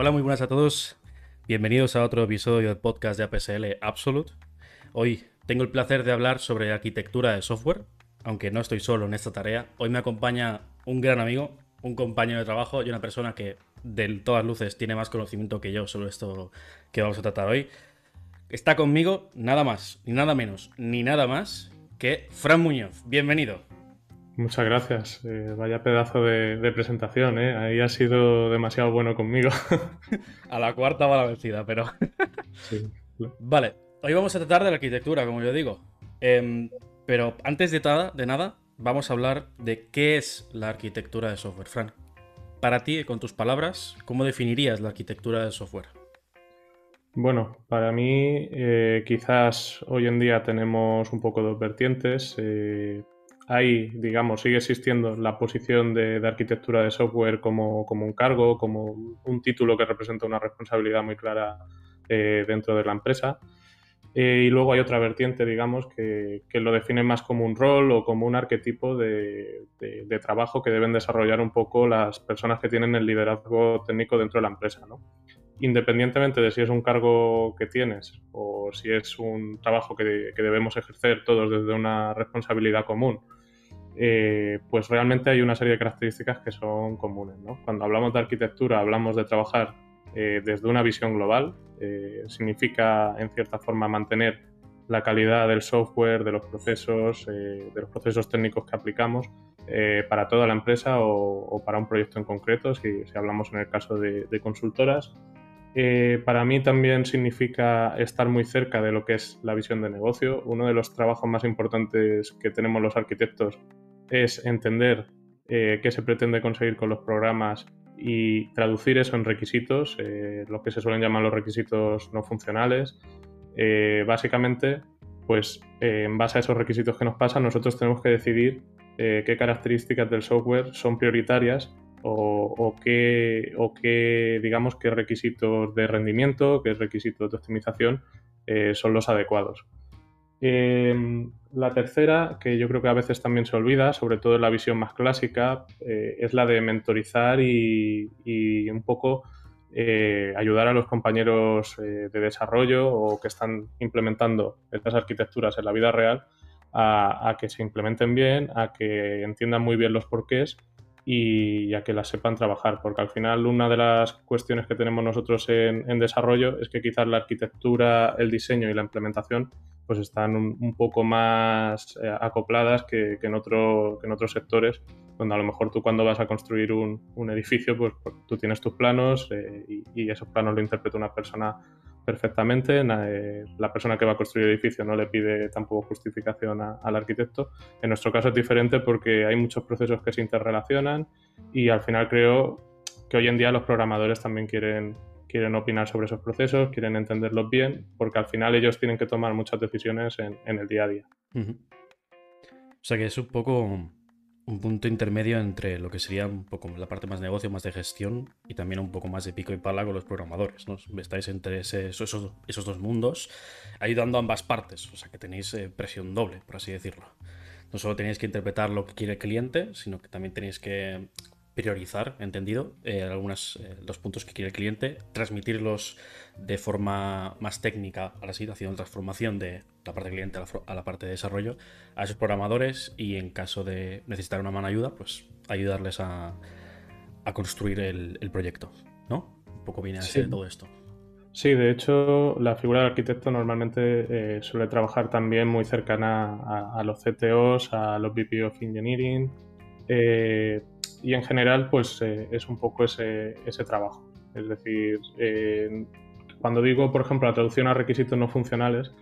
Hola, muy buenas a todos. Bienvenidos a otro episodio del podcast de APSL Absolute. Hoy tengo el placer de hablar sobre arquitectura de software, aunque no estoy solo en esta tarea. Hoy me acompaña un gran amigo, un compañero de trabajo y una persona que de todas luces tiene más conocimiento que yo sobre esto que vamos a tratar hoy. Está conmigo nada más, ni nada menos, ni nada más que Fran Muñoz. Bienvenido. Muchas gracias. Eh, vaya pedazo de, presentación, ¿eh? Ahí ha sido demasiado bueno conmigo. a la cuarta va la vencida, pero... sí. Vale, hoy vamos a tratar de la arquitectura, como yo digo. Em, pero antes de, de nada, vamos a hablar de qué es la arquitectura de software. Fran, para ti, con tus palabras, ¿cómo definirías la arquitectura de software? Bueno, para mí eh, quizás hoy en día tenemos un poco dos vertientes. Eh, ahí, digamos, sigue existiendo la posición de, arquitectura de software como, un cargo, como un título que representa una responsabilidad muy clara eh, dentro de la empresa. y luego hay otra vertiente, digamos, que, lo define más como un rol o como un arquetipo de, de, trabajo que deben desarrollar un poco las personas que tienen el liderazgo técnico dentro de la empresa. ¿no? independientemente de si es un cargo que tienes o si es un trabajo que, debemos ejercer todos desde una responsabilidad común, eh, pues realmente hay una serie de características que son comunes. Cuando hablamos de arquitectura hablamos de trabajar eh, desde una visión global, eh, significa en cierta forma mantener la calidad del software, de los procesos, de los procesos técnicos que aplicamos para toda la empresa o, para un proyecto en concreto, si, hablamos en el caso de consultoras. Eh, para mí también significa estar muy cerca de lo que es la visión de negocio. Uno de los trabajos más importantes que tenemos los arquitectos es entender eh, qué se pretende conseguir con los programas y traducir eso en requisitos, eh, lo que se suelen llamar los requisitos no funcionales. básicamente, pues en base a esos requisitos que nos pasan, nosotros tenemos que decidir qué características del software son prioritarias o, qué, digamos, qué requisitos de rendimiento, qué requisitos de optimización eh, son los adecuados. Em, la tercera, que yo creo que a veces también se olvida, sobre todo en la visión más clásica, eh, es la de mentorizar y, un poco eh, ayudar a los compañeros de desarrollo o que están implementando estas arquitecturas en la vida real a, que se implementen bien, a que entiendan muy bien los porqués y a que las sepan trabajar, porque al final una de las cuestiones que tenemos nosotros en, desarrollo es que quizás la arquitectura, el diseño y la implementación pues están un, poco más eh, acopladas que, en otro, que en otros sectores, donde a lo mejor tú cuando vas a construir un, edificio, pues, pues, tú tienes tus planos eh, y, esos planos lo interpreta una persona perfectamente. Eh, la persona que va a construir el edificio no le pide tampoco justificación al arquitecto. En nuestro caso es diferente porque hay muchos procesos que se interrelacionan y al final creo que hoy en día los programadores también quieren, quieren opinar sobre esos procesos, quieren entenderlos bien, porque al final ellos tienen que tomar muchas decisiones en, el día a día. O sea que es un poco un punto intermedio entre lo que sería un poco la parte más negocio, más de gestión y también un poco más de pico y pala con los programadores. ¿no? Estáis entre esos, esos, dos mundos ayudando a ambas partes, o sea que tenéis eh, presión doble, por así decirlo. No solo tenéis que interpretar lo que quiere el cliente, sino que también tenéis que priorizar, entendido, eh, algunos eh, los puntos que quiere el cliente, transmitirlos de forma más técnica a la situación, transformación de la parte cliente a la, parte de desarrollo a esos programadores y en caso de necesitar una mano ayuda, pues ayudarles a, construir el, proyecto, ¿no? Un poco viene a ser todo esto. Sí, de hecho, la figura del arquitecto normalmente eh, suele trabajar también muy cercana a, los CTOs, a los VP of Engineering, eh, y en general, pues eh, es un poco ese, ese trabajo. Es decir, cuando digo, por ejemplo, la traducción a requisitos no funcionales,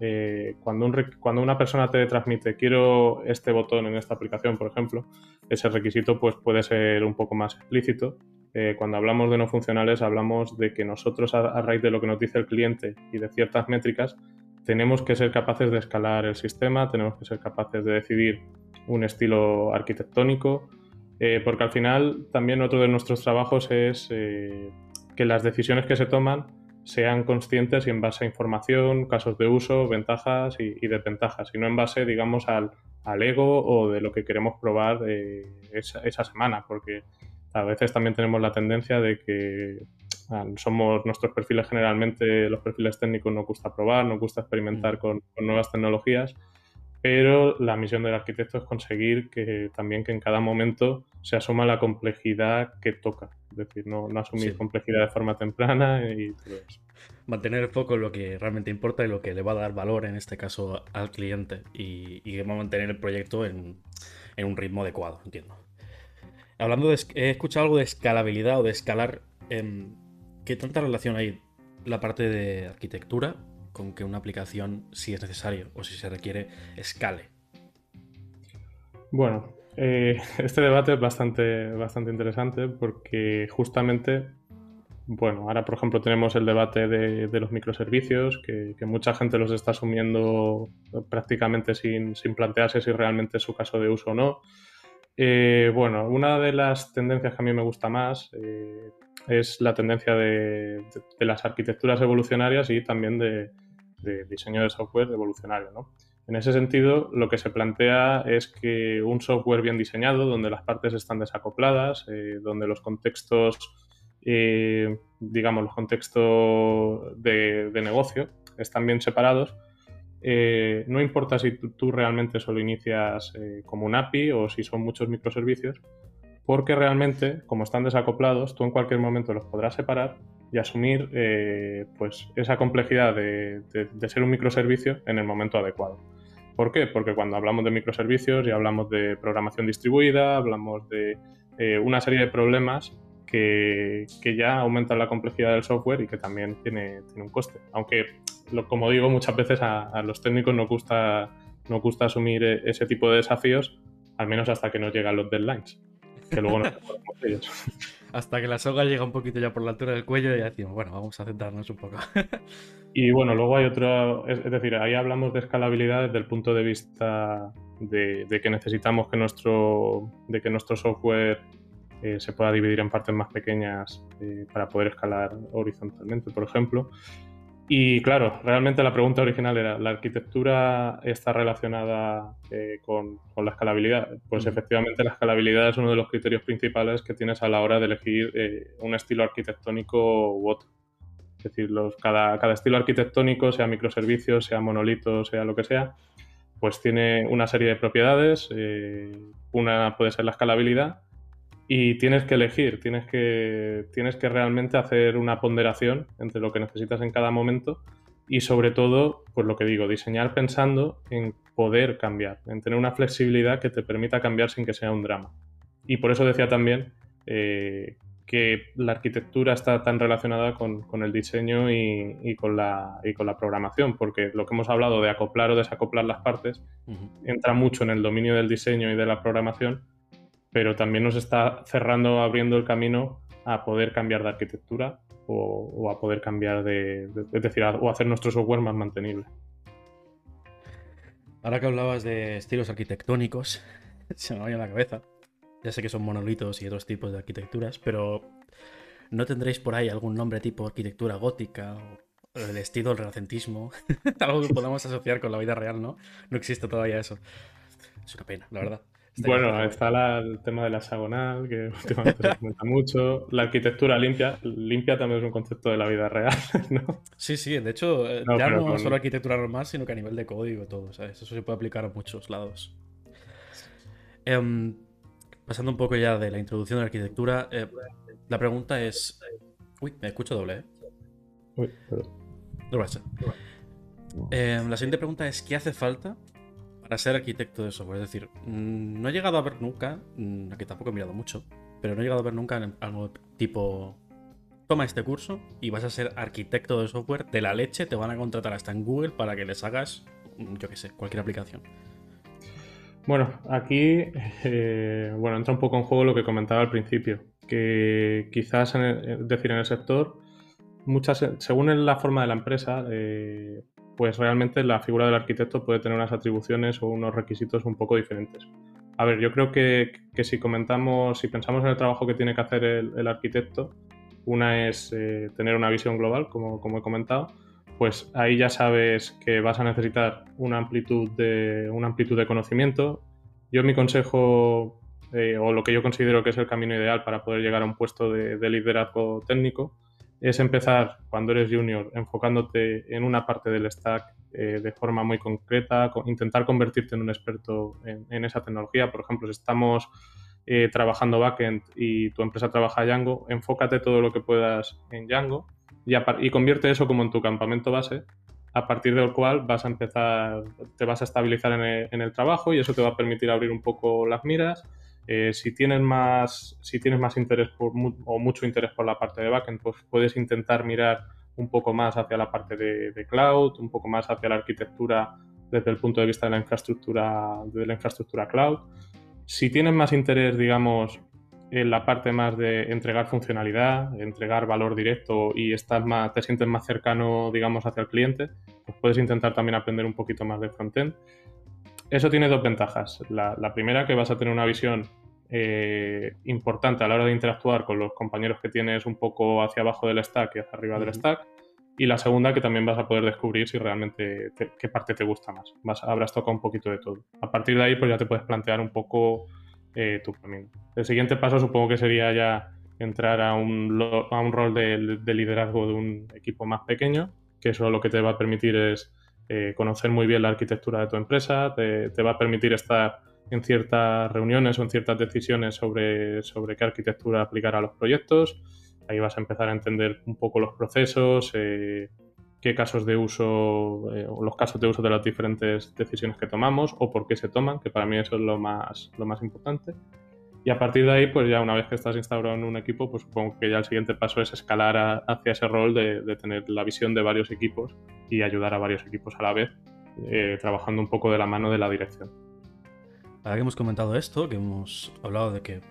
eh, cuando, un, cuando, una persona te transmite quiero este botón en esta aplicación, por ejemplo, ese requisito pues, puede ser un poco más explícito. Eh, cuando hablamos de no funcionales, hablamos de que nosotros, a, raíz de lo que nos dice el cliente y de ciertas métricas, tenemos que ser capaces de escalar el sistema, tenemos que ser capaces de decidir un estilo arquitectónico, eh, porque al final también otro de nuestros trabajos es que las decisiones que se toman sean conscientes y en base a información, casos de uso, ventajas y, desventajas, y no en base, digamos, al, ego o de lo que queremos probar esa, semana, porque a veces también tenemos la tendencia de que somos nuestros perfiles generalmente, los perfiles técnicos nos gusta probar, nos gusta experimentar mm. con, nuevas tecnologías, pero la misión del arquitecto es conseguir que también que en cada momento se asuma la complejidad que toca, es decir, no, asumir complejidad de forma temprana y todo eso. Mantener el foco en lo que realmente importa y lo que le va a dar valor, en este caso, al cliente y, y va a mantener el proyecto en, en un ritmo adecuado, entiendo. Hablando de. He escuchado algo de escalabilidad o de escalar. Em, ¿Qué tanta relación hay la parte de arquitectura con que una aplicación, si es necesario o si se requiere, escale? Bueno, eh, este debate es bastante, bastante interesante porque justamente, bueno, ahora por ejemplo tenemos el debate de, los microservicios, que, mucha gente los está asumiendo prácticamente sin, sin plantearse si realmente es su caso de uso o no. Eh, bueno, una de las tendencias que a mí me gusta más eh, es la tendencia de, las arquitecturas evolucionarias y también de, diseño de software evolucionario. En ese sentido, lo que se plantea es que un software bien diseñado, donde las partes están desacopladas, eh, donde los contextos, digamos, los contextos de negocio están bien separados, eh, no importa si tú, realmente solo inicias eh, como un API o si son muchos microservicios, porque realmente, como están desacoplados, tú en cualquier momento los podrás separar y asumir eh, pues esa complejidad de, ser un microservicio en el momento adecuado. ¿Por qué? Porque cuando hablamos de microservicios y hablamos de programación distribuida, hablamos de una serie de problemas que, ya aumentan la complejidad del software y que también tiene, tiene un coste. Aunque como digo, muchas veces a, los técnicos nos gusta, nos gusta asumir e, ese tipo de desafíos, al menos hasta que nos llegan los deadlines, que luego nos ellos. Hasta que la soga llega un poquito ya por la altura del cuello y ya decimos, bueno, vamos a centrarnos un poco. y bueno, luego hay otro, es, decir, ahí hablamos de escalabilidad desde el punto de vista de, que necesitamos que nuestro, de que nuestro software eh, se pueda dividir en partes más pequeñas eh, para poder escalar horizontalmente, por ejemplo. Y claro, realmente la pregunta original era, ¿la arquitectura está relacionada eh, con, la escalabilidad? Pues efectivamente la escalabilidad es uno de los criterios principales que tienes a la hora de elegir eh, un estilo arquitectónico u otro. Es decir, los, cada, cada, estilo arquitectónico, sea microservicios, sea monolito, sea lo que sea, pues tiene una serie de propiedades. Eh, una puede ser la escalabilidad y tienes que elegir, tienes que, tienes que realmente hacer una ponderación entre lo que necesitas en cada momento y sobre todo, pues lo que digo, diseñar pensando en poder cambiar, en tener una flexibilidad que te permita cambiar sin que sea un drama. Y por eso decía también eh, que la arquitectura está tan relacionada con, el diseño y, con la, y con la programación, porque lo que hemos hablado de acoplar o desacoplar las partes entra mucho en el dominio del diseño y de la programación, pero también nos está cerrando, abriendo el camino a poder cambiar de arquitectura o, a poder cambiar de, es decir, o hacer nuestro software más mantenible. Ahora que hablabas de estilos arquitectónicos, se me vaya la cabeza. Ya sé que son monolitos y otros tipos de arquitecturas, pero ¿no tendréis por ahí algún nombre tipo arquitectura gótica o el estilo del renacentismo? Algo que podamos asociar con la vida real, ¿no? No existe todavía eso. Es una pena, la verdad bueno, está el tema de la hexagonal, que últimamente se comenta mucho. La arquitectura limpia. Limpia también es un concepto de la vida real, ¿no? Sí, sí, de hecho, eh, ya no solo arquitectura normal, sino que a nivel de código todo, ¿sabes? Eso se puede aplicar a muchos lados. Em, pasando un poco ya de la introducción de la arquitectura, eh, la pregunta es... Uy, me escucho doble, ¿eh? Uy, perdón. No em, la siguiente pregunta es, ¿qué hace falta para ser arquitecto de software. Es decir, mm, no he llegado a ver nunca, mm, aquí tampoco he mirado mucho, pero no he llegado a ver nunca algo tipo, toma este curso y vas a ser arquitecto de software de la leche, te van a contratar hasta en Google para que les hagas, mm, yo qué sé, cualquier aplicación. Bueno, aquí eh, bueno, entra un poco en juego lo que comentaba al principio, que quizás, es decir, en el sector, muchas, según la forma de la empresa, eh, pues realmente la figura del arquitecto puede tener unas atribuciones o unos requisitos un poco diferentes. A ver, yo creo que, si comentamos, si pensamos en el trabajo que tiene que hacer el, arquitecto, una es eh, tener una visión global, como, como, he comentado, pues ahí ya sabes que vas a necesitar una amplitud de, una amplitud de conocimiento. Yo mi consejo, eh, o lo que yo considero que es el camino ideal para poder llegar a un puesto de liderazgo técnico, es empezar cuando eres junior enfocándote en una parte del stack eh, de forma muy concreta, intentar convertirte en un experto en, esa tecnología. Por ejemplo, si estamos eh, trabajando backend y tu empresa trabaja Django, enfócate todo lo que puedas en Django y, y convierte eso como en tu campamento base a partir del cual vas a empezar, te vas a estabilizar en el, trabajo y eso te va a permitir abrir un poco las miras. Eh, si tienes más, si tienes más interés por, o mucho interés por la parte de backend, pues puedes intentar mirar un poco más hacia la parte de, cloud, un poco más hacia la arquitectura desde el punto de vista de la infraestructura, de la infraestructura cloud. Si tienes más interés, digamos, en la parte más de entregar funcionalidad, entregar valor directo y estás más, te sientes más cercano, digamos, hacia el cliente, pues puedes intentar también aprender un poquito más de frontend. Eso tiene dos ventajas. La, primera, que vas a tener una visión eh, importante a la hora de interactuar con los compañeros que tienes un poco hacia abajo del stack y hacia arriba del stack. Y la segunda, que también vas a poder descubrir si realmente qué parte te gusta más. Vas, habrás tocado un poquito de todo. A partir de ahí, pues ya te puedes plantear un poco eh, tu camino. El siguiente paso supongo que sería ya entrar a un, a un rol de, liderazgo de un equipo más pequeño, que eso lo que te va a permitir es eh, conocer muy bien la arquitectura de tu empresa, te, va a permitir estar en ciertas reuniones o en ciertas decisiones sobre, sobre qué arquitectura aplicar a los proyectos. Ahí vas a empezar a entender un poco los procesos, eh, qué casos de uso, eh, o los casos de uso de las diferentes decisiones que tomamos o por qué se toman, que para mí eso es lo más, lo más importante. Y a partir de ahí, pues ya una vez que estás instaurado en un equipo, pues supongo que ya el siguiente paso es escalar hacia ese rol de, tener la visión de varios equipos y ayudar a varios equipos a la vez, eh, trabajando un poco de la mano de la dirección. Ahora que hemos comentado esto, que hemos hablado de que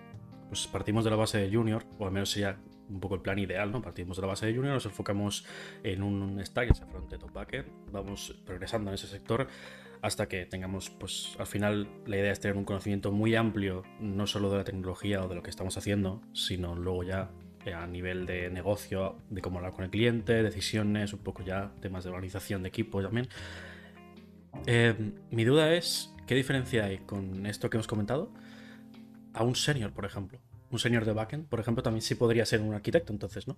pues partimos de la base de junior, o al menos sería un poco el plan ideal, ¿no? Partimos de la base de Junior, nos enfocamos en un stack, ese frontend o backend, vamos progresando en ese sector hasta que tengamos, pues al final la idea es tener un conocimiento muy amplio, no solo de la tecnología o de lo que estamos haciendo, sino luego ya eh, a nivel de negocio, de cómo hablar con el cliente, decisiones, un poco ya temas de organización de equipo también. Eh, mi duda es, ¿qué diferencia hay con esto que hemos comentado a un senior, por ejemplo? un señor de backend, por ejemplo, también sí podría ser un arquitecto, entonces, ¿no?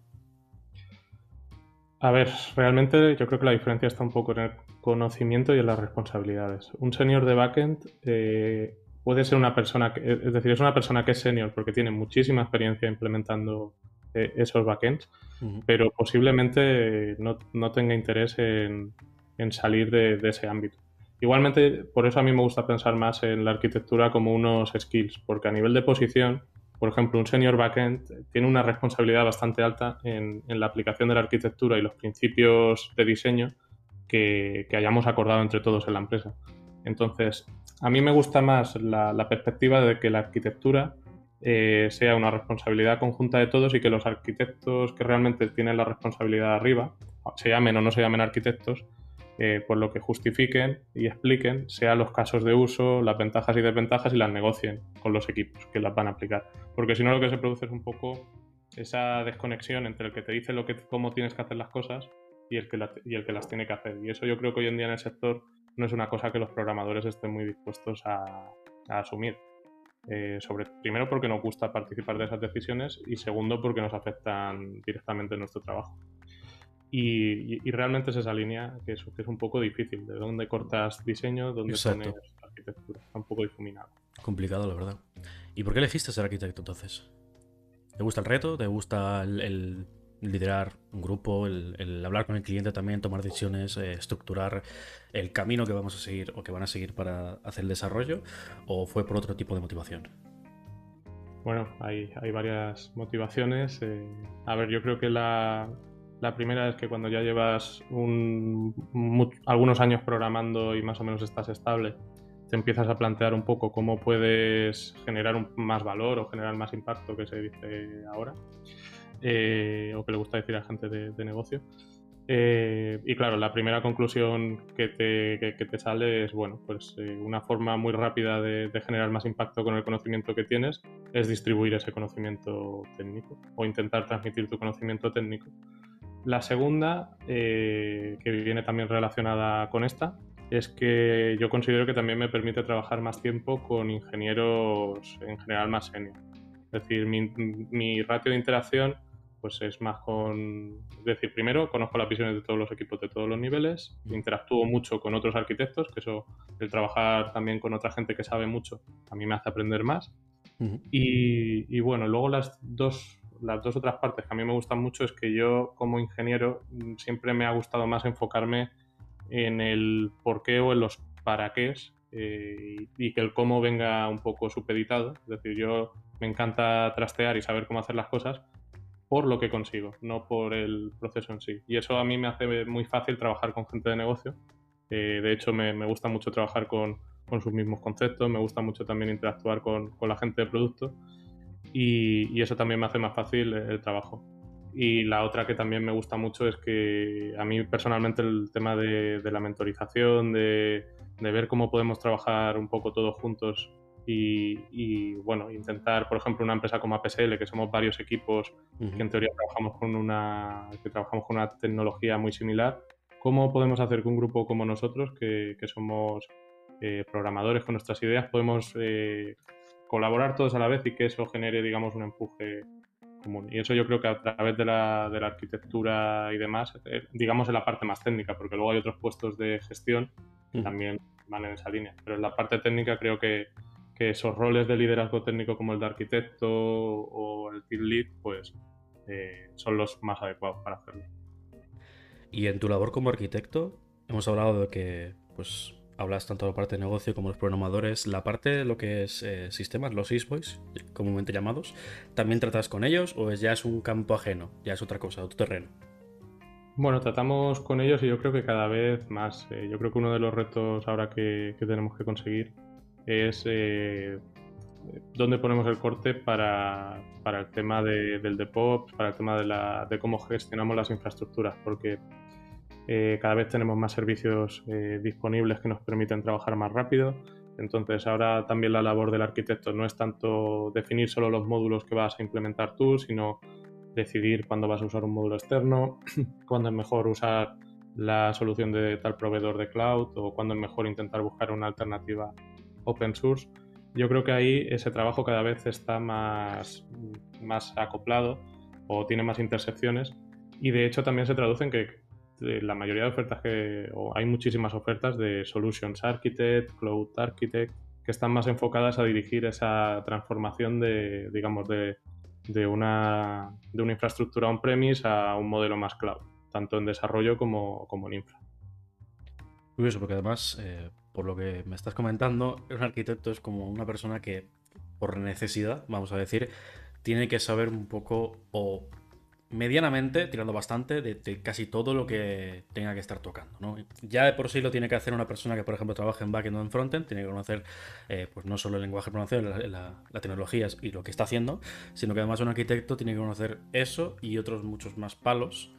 A ver, realmente yo creo que la diferencia está un poco en el conocimiento y en las responsabilidades. Un senior de backend eh, puede ser una persona, que, es decir, es una persona que es senior porque tiene muchísima experiencia implementando eh, esos backends, pero posiblemente no, tenga interés en, salir de, de, ese ámbito. Igualmente, por eso a mí me gusta pensar más en la arquitectura como unos skills, porque a nivel de posición por ejemplo, un senior backend tiene una responsabilidad bastante alta en, la aplicación de la arquitectura y los principios de diseño que, hayamos acordado entre todos en la empresa. Entonces, a mí me gusta más la, perspectiva de que la arquitectura eh, sea una responsabilidad conjunta de todos y que los arquitectos que realmente tienen la responsabilidad arriba, se llamen o no se llamen arquitectos, eh, por lo que justifiquen y expliquen, sean los casos de uso, las ventajas y desventajas y las negocien con los equipos que las van a aplicar. Porque si no lo que se produce es un poco esa desconexión entre el que te dice lo que, cómo tienes que hacer las cosas y el, que y el que las tiene que hacer. Y eso yo creo que hoy en día en el sector no es una cosa que los programadores estén muy dispuestos a, asumir. Eh, sobre, primero porque nos gusta participar de esas decisiones y segundo porque nos afectan directamente en nuestro trabajo. Y, realmente es esa línea que es, que es un poco difícil, de dónde cortas diseño, dónde pones arquitectura, está un poco difuminado. Complicado, la verdad. ¿Y por qué elegiste ser arquitecto entonces? ¿Te gusta el reto? ¿Te gusta el, liderar un grupo, el, hablar con el cliente también, tomar decisiones, eh, estructurar el camino que vamos a seguir o que van a seguir para hacer el desarrollo? ¿O fue por otro tipo de motivación? Bueno, hay, hay varias motivaciones. Eh, a ver, yo creo que la, la primera es que cuando ya llevas algunos años programando y más o menos estás estable, te empiezas a plantear un poco cómo puedes generar más valor o generar más impacto, que se dice ahora, eh, o que le gusta decir a gente de, negocio. Eh, y claro, la primera conclusión que te, sale es, bueno, pues eh, una forma muy rápida de, generar más impacto con el conocimiento que tienes es distribuir ese conocimiento técnico o intentar transmitir tu conocimiento técnico la segunda, eh, que viene también relacionada con esta, es que yo considero que también me permite trabajar más tiempo con ingenieros en general más senior. Es decir, mi, ratio de interacción pues es más con, es decir, primero conozco las visiones de todos los equipos de todos los niveles, interactúo mucho con otros arquitectos, que eso, el trabajar también con otra gente que sabe mucho, a mí me hace aprender más. y, y, bueno, luego las dos, las dos otras partes que a mí me gustan mucho es que yo como ingeniero mm, siempre me ha gustado más enfocarme en el por qué o en los para qué eh, y que el cómo venga un poco supeditado. Es decir, yo me encanta trastear y saber cómo hacer las cosas por lo que consigo, no por el proceso en sí. Y eso a mí me hace muy fácil trabajar con gente de negocio. Eh, de hecho, me, gusta mucho trabajar con, sus mismos conceptos, me gusta mucho también interactuar con, la gente de producto y, eso también me hace más fácil el trabajo. Y la otra que también me gusta mucho es que a mí personalmente el tema de, la mentorización, de, ver cómo podemos trabajar un poco todos juntos y, bueno, intentar, por ejemplo, una empresa como APSL, que somos varios equipos que en teoría trabajamos con una, que trabajamos con una tecnología muy similar, ¿cómo podemos hacer que un grupo como nosotros, que, somos eh, programadores con nuestras ideas, podemos eh, colaborar todos a la vez y que eso genere, digamos, un empuje y eso yo creo que a través de la, de la arquitectura y demás, eh, digamos en la parte más técnica, porque luego hay otros puestos de gestión que también van en esa línea. Pero en la parte técnica creo que, que, esos roles de liderazgo técnico como el de arquitecto o el team lead, pues eh, son los más adecuados para hacerlo. Y en tu labor como arquitecto, hemos hablado de que pues hablas tanto de la parte de negocio como los programadores, la parte de lo que es eh, sistemas, los eSboys, comúnmente llamados, ¿también tratas con ellos o es, ya es un campo ajeno, ya es otra cosa, otro terreno? Bueno, tratamos con ellos y yo creo que cada vez más. Eh, yo creo que uno de los retos ahora que, tenemos que conseguir es eh, dónde ponemos el corte para, el tema del DevOps, para el tema de, la, de cómo gestionamos las infraestructuras, porque eh, cada vez tenemos más servicios eh, disponibles que nos permiten trabajar más rápido. Entonces ahora también la labor del arquitecto no es tanto definir solo los módulos que vas a implementar tú, sino decidir cuándo vas a usar un módulo externo, cuándo es mejor usar la solución de tal proveedor de cloud o cuándo es mejor intentar buscar una alternativa open source. Yo creo que ahí ese trabajo cada vez está más, más acoplado o tiene más intersecciones y de hecho también se traduce en que la mayoría de ofertas que, hay muchísimas ofertas de Solutions Architect, Cloud Architect, que están más enfocadas a dirigir esa transformación de, digamos, de, de una, de una infraestructura on-premise a un modelo más cloud, tanto en desarrollo como, como en infra. Curioso, porque además, eh, por lo que me estás comentando, un arquitecto es como una persona que, por necesidad, vamos a decir, tiene que saber un poco o medianamente, tirando bastante, de, casi todo lo que tenga que estar tocando. ¿no? Ya de por sí lo tiene que hacer una persona que, por ejemplo, trabaja en backend o en frontend, tiene que conocer eh, pues no solo el lenguaje de programación, la, tecnología y lo que está haciendo, sino que además un arquitecto tiene que conocer eso y otros muchos más palos,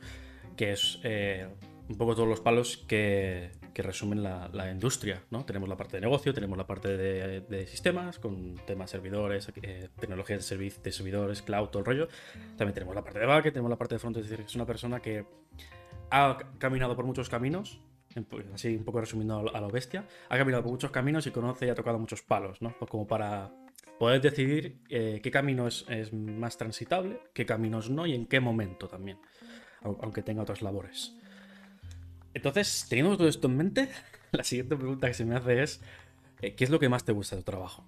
que es eh, un poco todos los palos que, resumen la, industria. ¿no? Tenemos la parte de negocio, tenemos la parte de, sistemas, con temas servidores, eh, tecnologías de, de, servidores, cloud, todo el rollo. También tenemos la parte de backend, tenemos la parte de front, es decir, es una persona que ha caminado por muchos caminos, así un poco resumiendo a lo bestia, ha caminado por muchos caminos y conoce y ha tocado muchos palos, ¿no? Pues como para poder decidir eh, qué camino es, es, más transitable, qué caminos no y en qué momento también, aunque tenga otras labores. Entonces, teniendo todo esto en mente, la siguiente pregunta que se me hace es, eh, ¿qué es lo que más te gusta de tu trabajo?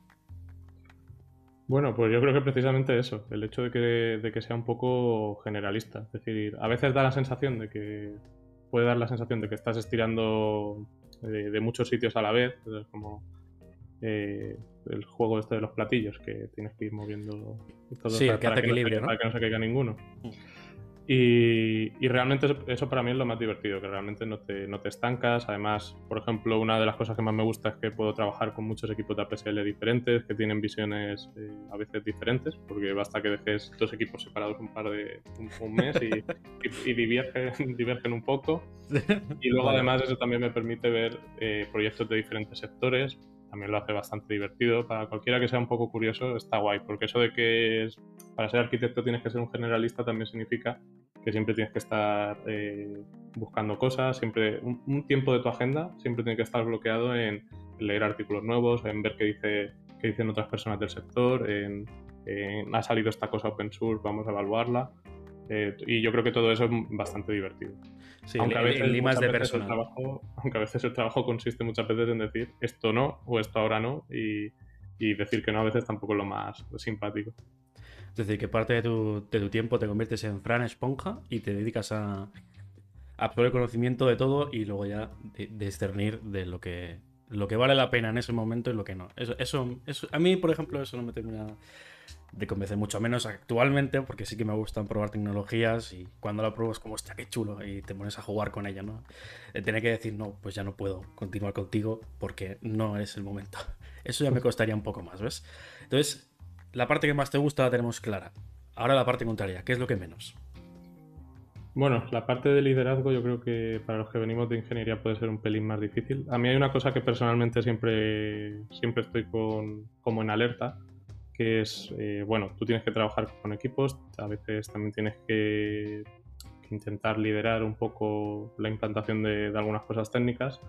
Bueno, pues yo creo que precisamente eso, el hecho de que, sea un poco generalista. Es decir, a veces da la sensación de que puede dar la sensación de que estás estirando de, muchos sitios a la vez, como eh, el juego este de los platillos, que tienes que ir moviendo todo sí, para, que hace equilibrio, ¿no? para que no se caiga ninguno. Mm. Y, realmente eso, para mí es lo más divertido, que realmente no te, no te, estancas. Además, por ejemplo, una de las cosas que más me gusta es que puedo trabajar con muchos equipos de APSL diferentes, que tienen visiones eh, a veces diferentes, porque basta que dejes dos equipos separados un par de un, mes y, y, divergen, un poco. Y luego además eso también me permite ver eh, proyectos de diferentes sectores, también lo hace bastante divertido. Para cualquiera que sea un poco curioso, está guay, porque eso de que es, para ser arquitecto tienes que ser un generalista también significa que siempre tienes que estar eh, buscando cosas, siempre un, tiempo de tu agenda siempre tiene que estar bloqueado en, leer artículos nuevos, en ver qué, dice, qué dicen otras personas del sector, en, ha salido esta cosa open source, vamos a evaluarla. Eh, y yo creo que todo eso es bastante divertido. aunque, a veces, de El trabajo, aunque a veces el trabajo consiste muchas veces en decir esto no o esto ahora no y, decir que no a veces tampoco es lo más simpático. Es decir, que parte de tu, de tu tiempo te conviertes en Fran Esponja y te dedicas a, absorber el conocimiento de todo y luego ya discernir de, lo que lo que vale la pena en ese momento y lo que no. Eso, eso, eso, a mí, por ejemplo, eso no me termina de convencer mucho menos actualmente, porque sí que me gustan probar tecnologías y cuando la pruebo es como, hostia, qué chulo, y te pones a jugar con ella, ¿no? tener que decir, no, pues ya no puedo continuar contigo porque no es el momento. Eso ya me costaría un poco más, ¿ves? Entonces, la parte que más te gusta la tenemos clara. Ahora la parte contraria, ¿qué es lo que menos? Bueno, la parte de liderazgo yo creo que para los que venimos de ingeniería puede ser un pelín más difícil. A mí hay una cosa que personalmente siempre, siempre estoy con, como en alerta, que es, eh, bueno, tú tienes que trabajar con equipos, a veces también tienes que, intentar liderar un poco la implantación de, algunas cosas técnicas.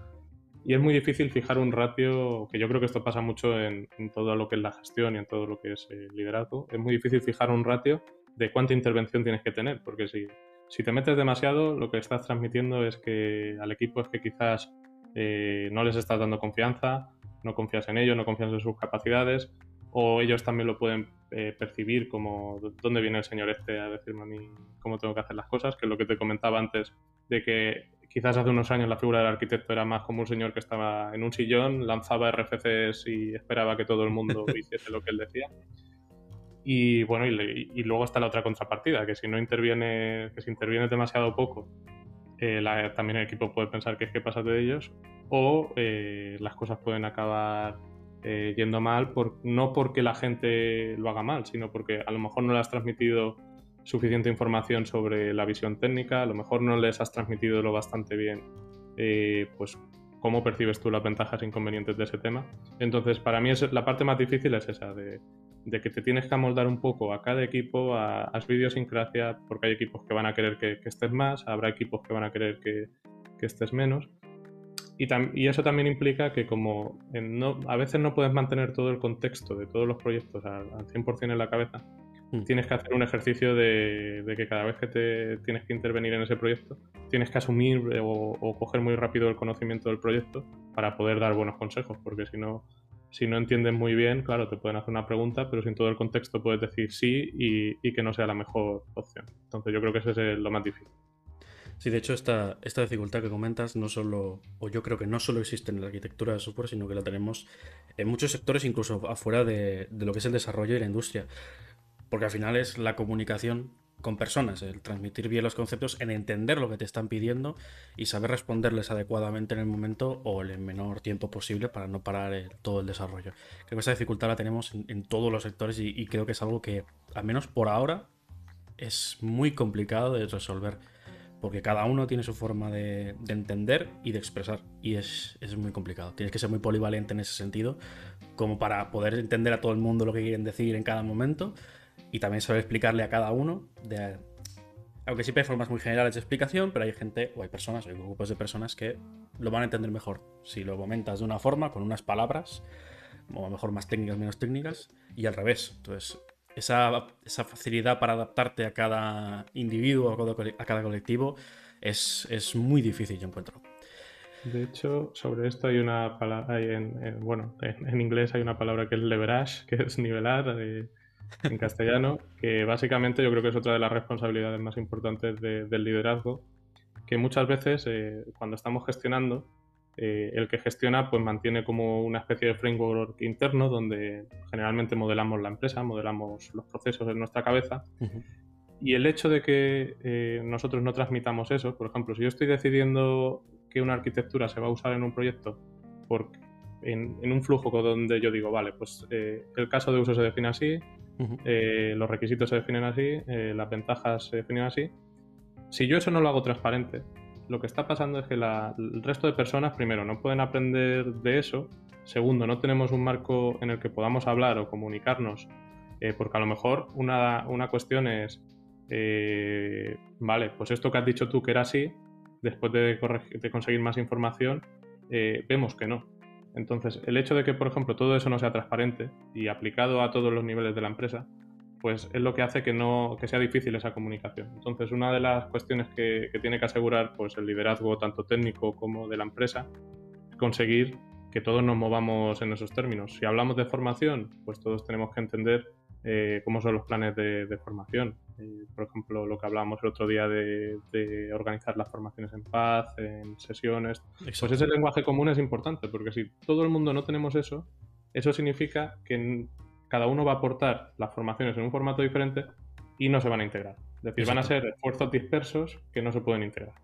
Y es muy difícil fijar un ratio, que yo creo que esto pasa mucho en, todo lo que es la gestión y en todo lo que es el liderazgo. Es muy difícil fijar un ratio de cuánta intervención tienes que tener, porque si, si te metes demasiado, lo que estás transmitiendo es que al equipo es que quizás eh, no les estás dando confianza, no confías en ellos, no confías en sus capacidades, o ellos también lo pueden eh, percibir como dónde viene el señor este a decirme a mí cómo tengo que hacer las cosas, que es lo que te comentaba antes, de que quizás hace unos años la figura del arquitecto era más como un señor que estaba en un sillón, lanzaba RFCs y esperaba que todo el mundo hiciese lo que él decía. Y bueno, y, luego está la otra contrapartida, que si no interviene, que si interviene demasiado poco, eh, también el equipo puede pensar que es que pasa de ellos, o eh, las cosas pueden acabar eh, yendo mal, no porque la gente lo haga mal, sino porque a lo mejor no le has transmitido suficiente información sobre la visión técnica, a lo mejor no les has transmitido lo bastante bien, eh, pues cómo percibes tú las ventajas e inconvenientes de ese tema. Entonces, para mí es, la parte más difícil es esa, de, que te tienes que amoldar un poco a cada equipo, a, a su idiosincrasia, porque hay equipos que van a querer que, estés más, habrá equipos que van a querer que, que estés menos. Y, eso también implica que como a veces no puedes mantener todo el contexto de todos los proyectos al, 100% en la cabeza, mm. tienes que hacer un ejercicio de, que cada vez que te tienes que intervenir en ese proyecto, tienes que asumir o, coger muy rápido el conocimiento del proyecto para poder dar buenos consejos, porque si no, si no entiendes muy bien, claro, te pueden hacer una pregunta, pero sin todo el contexto puedes decir sí y, y que no sea la mejor opción. Entonces yo creo que ese es lo más difícil. Sí, de hecho, esta, esta dificultad que comentas no solo, o yo creo que no solo existe en la arquitectura de software, sino que la tenemos en muchos sectores, incluso afuera de, lo que es el desarrollo y la industria. Porque al final es la comunicación con personas, el transmitir bien los conceptos, en entender lo que te están pidiendo y saber responderles adecuadamente en el momento o en el menor tiempo posible para no parar todo el desarrollo. Creo que esa dificultad la tenemos en, todos los sectores y, y, creo que es algo que, al menos por ahora, es muy complicado de resolver porque cada uno tiene su forma de, entender y de expresar, y es, muy complicado. Tienes que ser muy polivalente en ese sentido, como para poder entender a todo el mundo lo que quieren decir en cada momento, y también saber explicarle a cada uno, de, aunque siempre hay formas muy generales de explicación, pero hay gente, o hay personas, o hay grupos de personas que lo van a entender mejor si lo comentas de una forma, con unas palabras, o a lo mejor más técnicas, menos técnicas, y al revés. Entonces, esa, facilidad para adaptarte a cada individuo, a cada colectivo, es, muy difícil, yo encuentro. De hecho, sobre esto hay una palabra, en, bueno, en, inglés hay una palabra que es leverage, que es nivelar eh, en castellano, que básicamente yo creo que es otra de las responsabilidades más importantes del liderazgo, que muchas veces eh, cuando estamos gestionando eh, el que gestiona pues mantiene como una especie de framework interno donde generalmente modelamos la empresa, modelamos los procesos en nuestra cabeza. Y el hecho de que eh, nosotros no transmitamos eso, por ejemplo, si yo estoy decidiendo que una arquitectura se va a usar en un proyecto por, en, un flujo donde yo digo, vale, pues eh, el caso de uso se define así, los requisitos se definen así, las ventajas se definen así. Si yo eso no lo hago transparente, lo que está pasando es que el resto de personas, primero, no pueden aprender de eso. Segundo, no tenemos un marco en el que podamos hablar o comunicarnos, eh, porque a lo mejor una, cuestión es, eh, vale, pues esto que has dicho tú que era así, después de, conseguir más información, eh, vemos que no. Entonces, el hecho de que, por ejemplo, todo eso no sea transparente y aplicado a todos los niveles de la empresa, pues es lo que hace que, no, que sea difícil esa comunicación. Entonces, una de las cuestiones que, tiene que asegurar pues, el liderazgo tanto técnico como de la empresa es conseguir que todos nos movamos en esos términos. Si hablamos de formación, pues todos tenemos que entender eh, cómo son los planes de, formación. Eh, por ejemplo, lo que hablábamos el otro día de, organizar las formaciones en paz, en sesiones. Pues ese lenguaje común es importante, porque si todo el mundo no tenemos eso, eso significa que cada uno va a aportar las formaciones en un formato diferente y no se van a integrar. Es decir, van a ser esfuerzos dispersos que no se pueden integrar.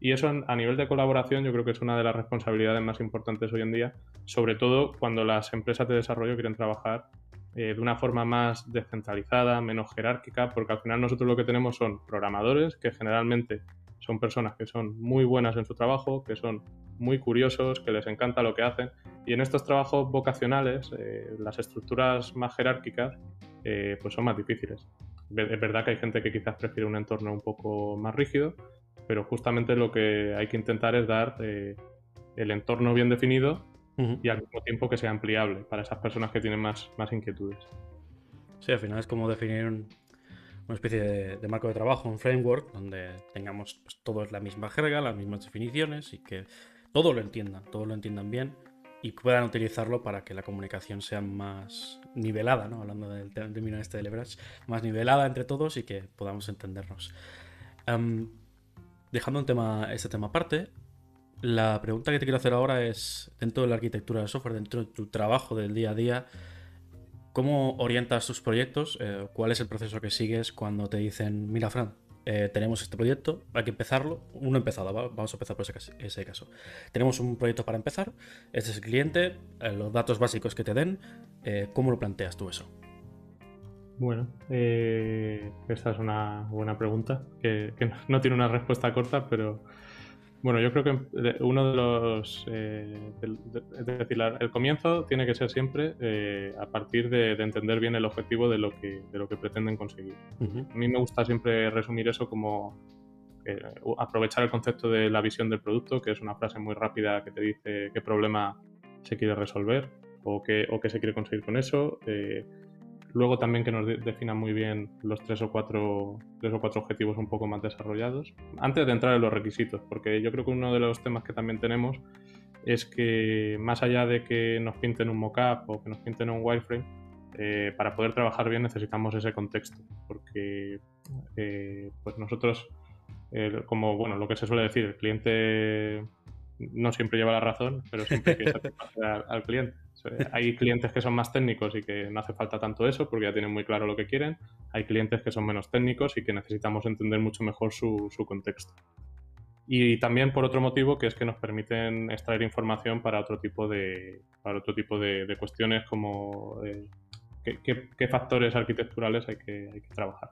Y eso a nivel de colaboración yo creo que es una de las responsabilidades más importantes hoy en día, sobre todo cuando las empresas de desarrollo quieren trabajar eh, de una forma más descentralizada, menos jerárquica, porque al final nosotros lo que tenemos son programadores que generalmente son personas que son muy buenas en su trabajo, que son muy curiosos, que les encanta lo que hacen. Y en estos trabajos vocacionales, eh, las estructuras más jerárquicas, eh, pues son más difíciles. Es verdad que hay gente que quizás prefiere un entorno un poco más rígido, pero justamente lo que hay que intentar es dar eh, el entorno bien definido y al mismo tiempo que sea ampliable para esas personas que tienen más, más inquietudes. Sí, al final es como definir una especie de, marco de trabajo, un framework, donde tengamos pues, todos la misma jerga, las mismas definiciones y que todo lo entiendan, todo lo entiendan bien y puedan utilizarlo para que la comunicación sea más nivelada, ¿no? hablando del término este de Leverage, más nivelada entre todos y que podamos entendernos. dejando un tema, este tema aparte, la pregunta que te quiero hacer ahora es, dentro de la arquitectura de software, dentro de tu trabajo del día a día, ¿Cómo orientas tus proyectos? Eh, ¿Cuál es el proceso que sigues cuando te dicen, mira, Fran, eh, tenemos este proyecto, hay que empezarlo? Uno empezado, vamos a empezar por ese caso, Tenemos un proyecto para empezar, este es el cliente, eh, los datos básicos que te den, ¿cómo lo planteas tú eso? Bueno, esa es una buena pregunta, que, no tiene una respuesta corta, pero bueno, yo creo que uno de los. Eh, es decir, el comienzo tiene que ser siempre eh, a partir de, entender bien el objetivo de lo que, de lo que pretenden conseguir. A mí me gusta siempre resumir eso como eh, aprovechar el concepto de la visión del producto, que es una frase muy rápida que te dice qué problema se quiere resolver o qué, o qué se quiere conseguir con eso. Luego también que nos definan muy bien los tres o, cuatro, tres o cuatro objetivos un poco más desarrollados. Antes de entrar en los requisitos, porque yo creo que uno de los temas que también tenemos es que más allá de que nos pinten un mockup o que nos pinten un wireframe, eh, para poder trabajar bien necesitamos ese contexto, porque eh, pues nosotros, como bueno, lo que se suele decir, el cliente no siempre lleva la razón, pero siempre hay que satisfacer al cliente. Hay clientes que son más técnicos y que no hace falta tanto eso porque ya tienen muy claro lo que quieren. Hay clientes que son menos técnicos y que necesitamos entender mucho mejor su, contexto. Y también por otro motivo que es que nos permiten extraer información para otro tipo de, para otro tipo de, cuestiones como eh, qué, factores arquitecturales hay que, hay que trabajar.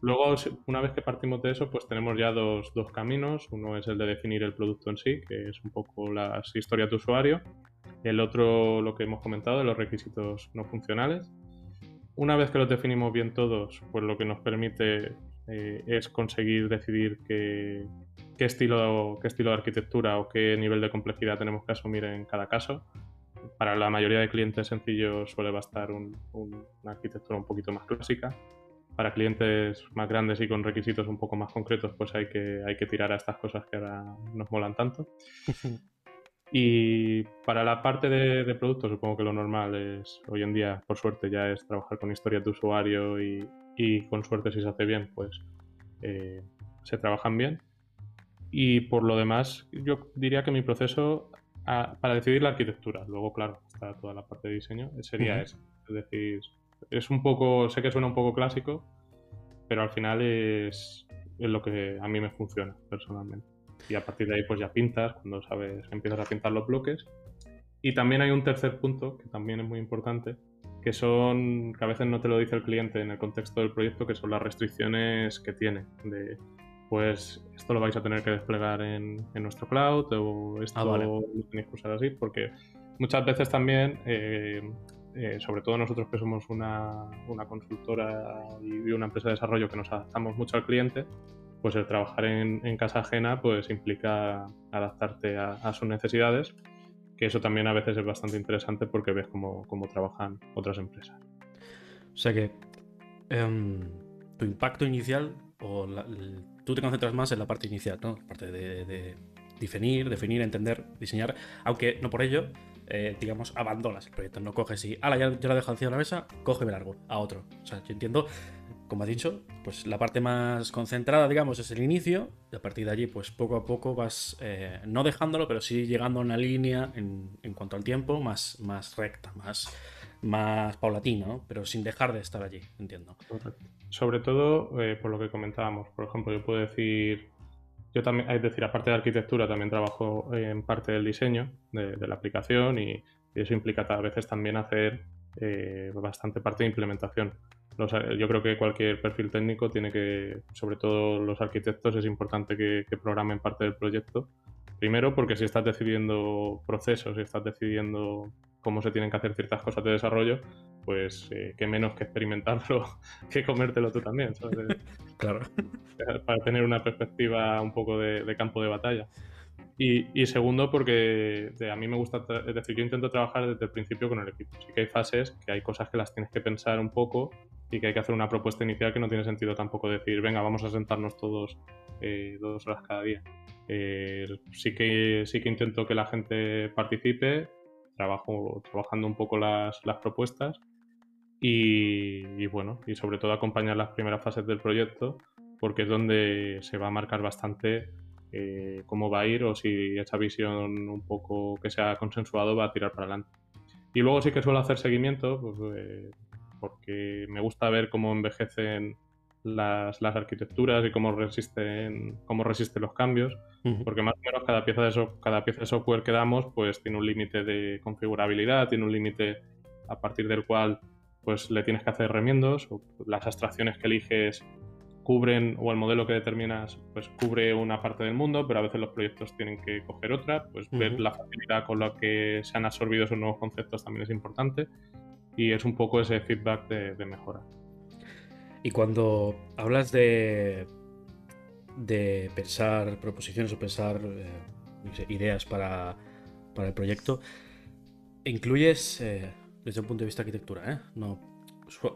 Luego, una vez que partimos de eso, pues tenemos ya dos, dos, caminos. Uno es el de definir el producto en sí, que es un poco las historias de usuario, el otro, lo que hemos comentado, los requisitos no funcionales. Una vez que los definimos bien todos, pues lo que nos permite eh, es conseguir decidir qué, estilo, qué estilo de arquitectura o qué nivel de complejidad tenemos que asumir en cada caso. Para la mayoría de clientes sencillos suele bastar una arquitectura un poquito más clásica. Para clientes más grandes y con requisitos un poco más concretos, pues hay que, hay que tirar a estas cosas que ahora nos molan tanto. Y para la parte de, de producto, supongo que lo normal es, hoy en día, por suerte, ya es trabajar con historias de usuario y, y con suerte, si se hace bien, pues eh, se trabajan bien. Y por lo demás, yo diría que mi proceso para decidir la arquitectura, luego, claro, está toda la parte de diseño, sería ese. Es decir, es un poco, sé que suena un poco clásico, pero al final es, es lo que a mí me funciona personalmente y a partir de ahí pues ya pintas, cuando sabes, empiezas a pintar los bloques. Y también hay un tercer punto que también es muy importante, que son, que a veces no te lo dice el cliente en el contexto del proyecto, que son las restricciones que tiene. De, pues esto lo vais a tener que desplegar en, en nuestro cloud o esto ah, lo tenéis que usar así, porque muchas veces también, eh, eh, sobre todo nosotros que somos una, una consultora y una empresa de desarrollo que nos adaptamos mucho al cliente, pues el trabajar en, casa ajena pues implica adaptarte a, sus necesidades, que eso también a veces es bastante interesante porque ves cómo, trabajan otras empresas. O sea que em, tu impacto inicial o tú te concentras más en la parte inicial, ¿no? La parte de, definir, definir, entender, diseñar, aunque no por ello, eh, digamos, abandonas el proyecto, no coges y, ala, ya, ya lo dejo encima de la mesa, cógeme largo, a otro. O sea, yo entiendo como has dicho, pues la parte más concentrada, digamos, es el inicio, y a partir de allí, pues poco a poco vas, eh, no dejándolo, pero sí llegando a una línea en, cuanto al tiempo más, más recta, más, más paulatina, pero sin dejar de estar allí, entiendo. Sobre todo, eh, por lo que comentábamos, por ejemplo, yo puedo decir, yo también, es decir, aparte de arquitectura, también trabajo en parte del diseño de, la aplicación y, eso implica a veces también hacer eh, bastante parte de implementación yo creo que cualquier perfil técnico tiene que, sobre todo los arquitectos, es importante que, programen parte del proyecto. Primero, porque si estás decidiendo procesos, si estás decidiendo cómo se tienen que hacer ciertas cosas de desarrollo, pues eh, qué menos que experimentarlo que comértelo tú también, Claro. Para tener una perspectiva un poco de campo de batalla. Y, segundo, porque a mí me gusta, es decir, yo intento trabajar desde el principio con el equipo. Sí que hay fases, que hay cosas que las tienes que pensar un poco y que hay que hacer una propuesta inicial que no tiene sentido tampoco decir, venga, vamos a sentarnos todos eh, dos horas cada día. Eh, sí, que, sí que intento que la gente participe, trabajo trabajando un poco las, las propuestas y, y, bueno, y sobre todo acompañar las primeras fases del proyecto porque es donde se va a marcar bastante eh, cómo va a ir o si esa visión un poco que se ha consensuado va a tirar para adelante. Y luego sí que suelo hacer seguimiento, pues, eh, porque me gusta ver cómo envejecen las, las, arquitecturas y cómo resisten, cómo resisten los cambios, porque más o menos cada pieza, de cada pieza de software que damos pues tiene un límite de configurabilidad, tiene un límite a partir del cual pues le tienes que hacer remiendos, o las abstracciones que eliges cubren o el modelo que determinas pues cubre una parte del mundo, pero a veces los proyectos tienen que coger otra, pues ver la facilidad con la que se han absorbido esos nuevos conceptos también es importante y es un poco ese feedback de, mejora. Y cuando hablas de, de pensar proposiciones o pensar eh, ideas para, para, el proyecto, incluyes eh, desde un punto de vista de arquitectura, ¿eh? no,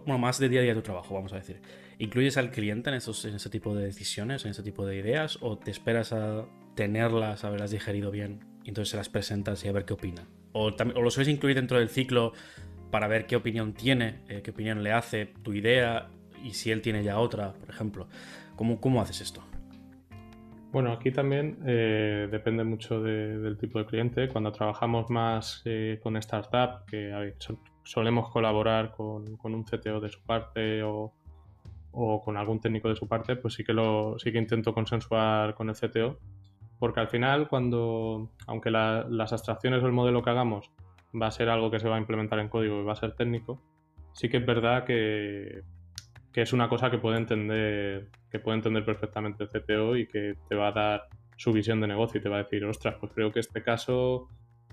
bueno, más de día a día de tu trabajo, vamos a decir. ¿Incluyes al cliente en, esos, en ese tipo de decisiones, en ese tipo de ideas? ¿O te esperas a tenerlas, haberlas digerido bien y entonces se las presentas y a ver qué opina? ¿O, lo sueles incluir dentro del ciclo para ver qué opinión tiene, eh, qué opinión le hace tu idea y si él tiene ya otra, por ejemplo? ¿Cómo, cómo haces esto? Bueno, aquí también eh, depende mucho del tipo de cliente. Cuando trabajamos más eh, con startup, que solemos colaborar con, con, un CTO de su parte o, o con algún técnico de su parte, pues sí que, lo, sí que intento consensuar con el CTO, porque al final cuando, aunque las abstracciones o el modelo que hagamos va a ser algo que se va a implementar en código y va a ser técnico, sí que es verdad que, que es una cosa que puede entender que puede entender perfectamente el CTO y que te va a dar su visión de negocio y te va a decir, ostras, pues creo que este caso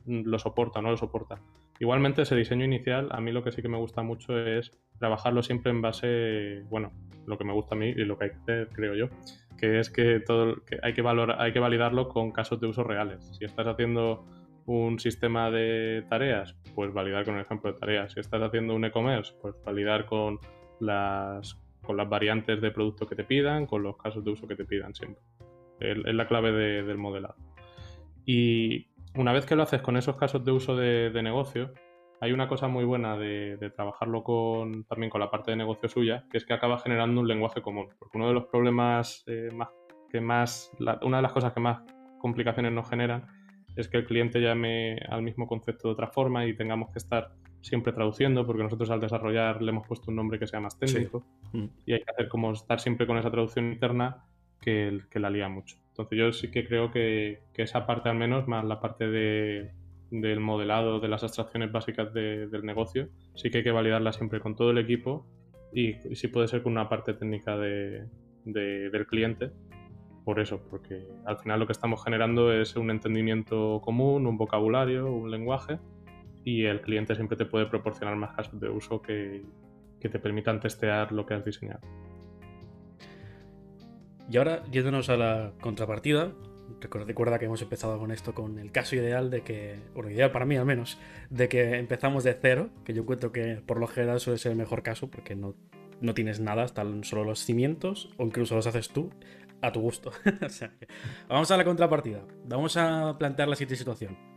lo soporta o no lo soporta. Igualmente ese diseño inicial, a mí lo que sí que me gusta mucho es trabajarlo siempre en base, bueno, lo que me gusta a mí y lo que hay que hacer, creo yo, que es que todo que hay que valorar, hay que validarlo con casos de uso reales. Si estás haciendo un sistema de tareas, pues validar con el ejemplo de tareas. Si estás haciendo un e-commerce, pues validar con las con las variantes de producto que te pidan, con los casos de uso que te pidan siempre. Es la clave del modelado. Y una vez que lo haces con esos casos de uso de, negocio, hay una cosa muy buena de, trabajarlo con, también con la parte de negocio suya, que es que acaba generando un lenguaje común. Porque uno de los problemas eh, más que más, una de las cosas que más complicaciones nos generan es que el cliente llame al mismo concepto de otra forma y tengamos que estar siempre traduciendo, porque nosotros al desarrollar le hemos puesto un nombre que sea más técnico mm. y hay que hacer como estar siempre con esa traducción interna que, que la lía mucho. Entonces yo sí que creo que, esa parte al menos, más la parte de, del modelado, de las abstracciones básicas del negocio, sí que hay que validarla siempre con todo el equipo y, sí puede ser con una parte técnica de, del cliente. Por eso, porque al final lo que estamos generando es un entendimiento común, un vocabulario, un lenguaje y el cliente siempre te puede proporcionar más casos de uso que, que te permitan testear lo que has diseñado. Y ahora, yéndonos a la contrapartida, recuerda que hemos empezado con esto, con el caso ideal de que, bueno, ideal para mí al menos, de que empezamos de cero, que yo encuentro que por lo general suele ser el mejor caso, porque no no tienes nada, están solo los cimientos, o incluso los haces tú a tu gusto. vamos a la contrapartida. Vamos a plantear la siguiente situación.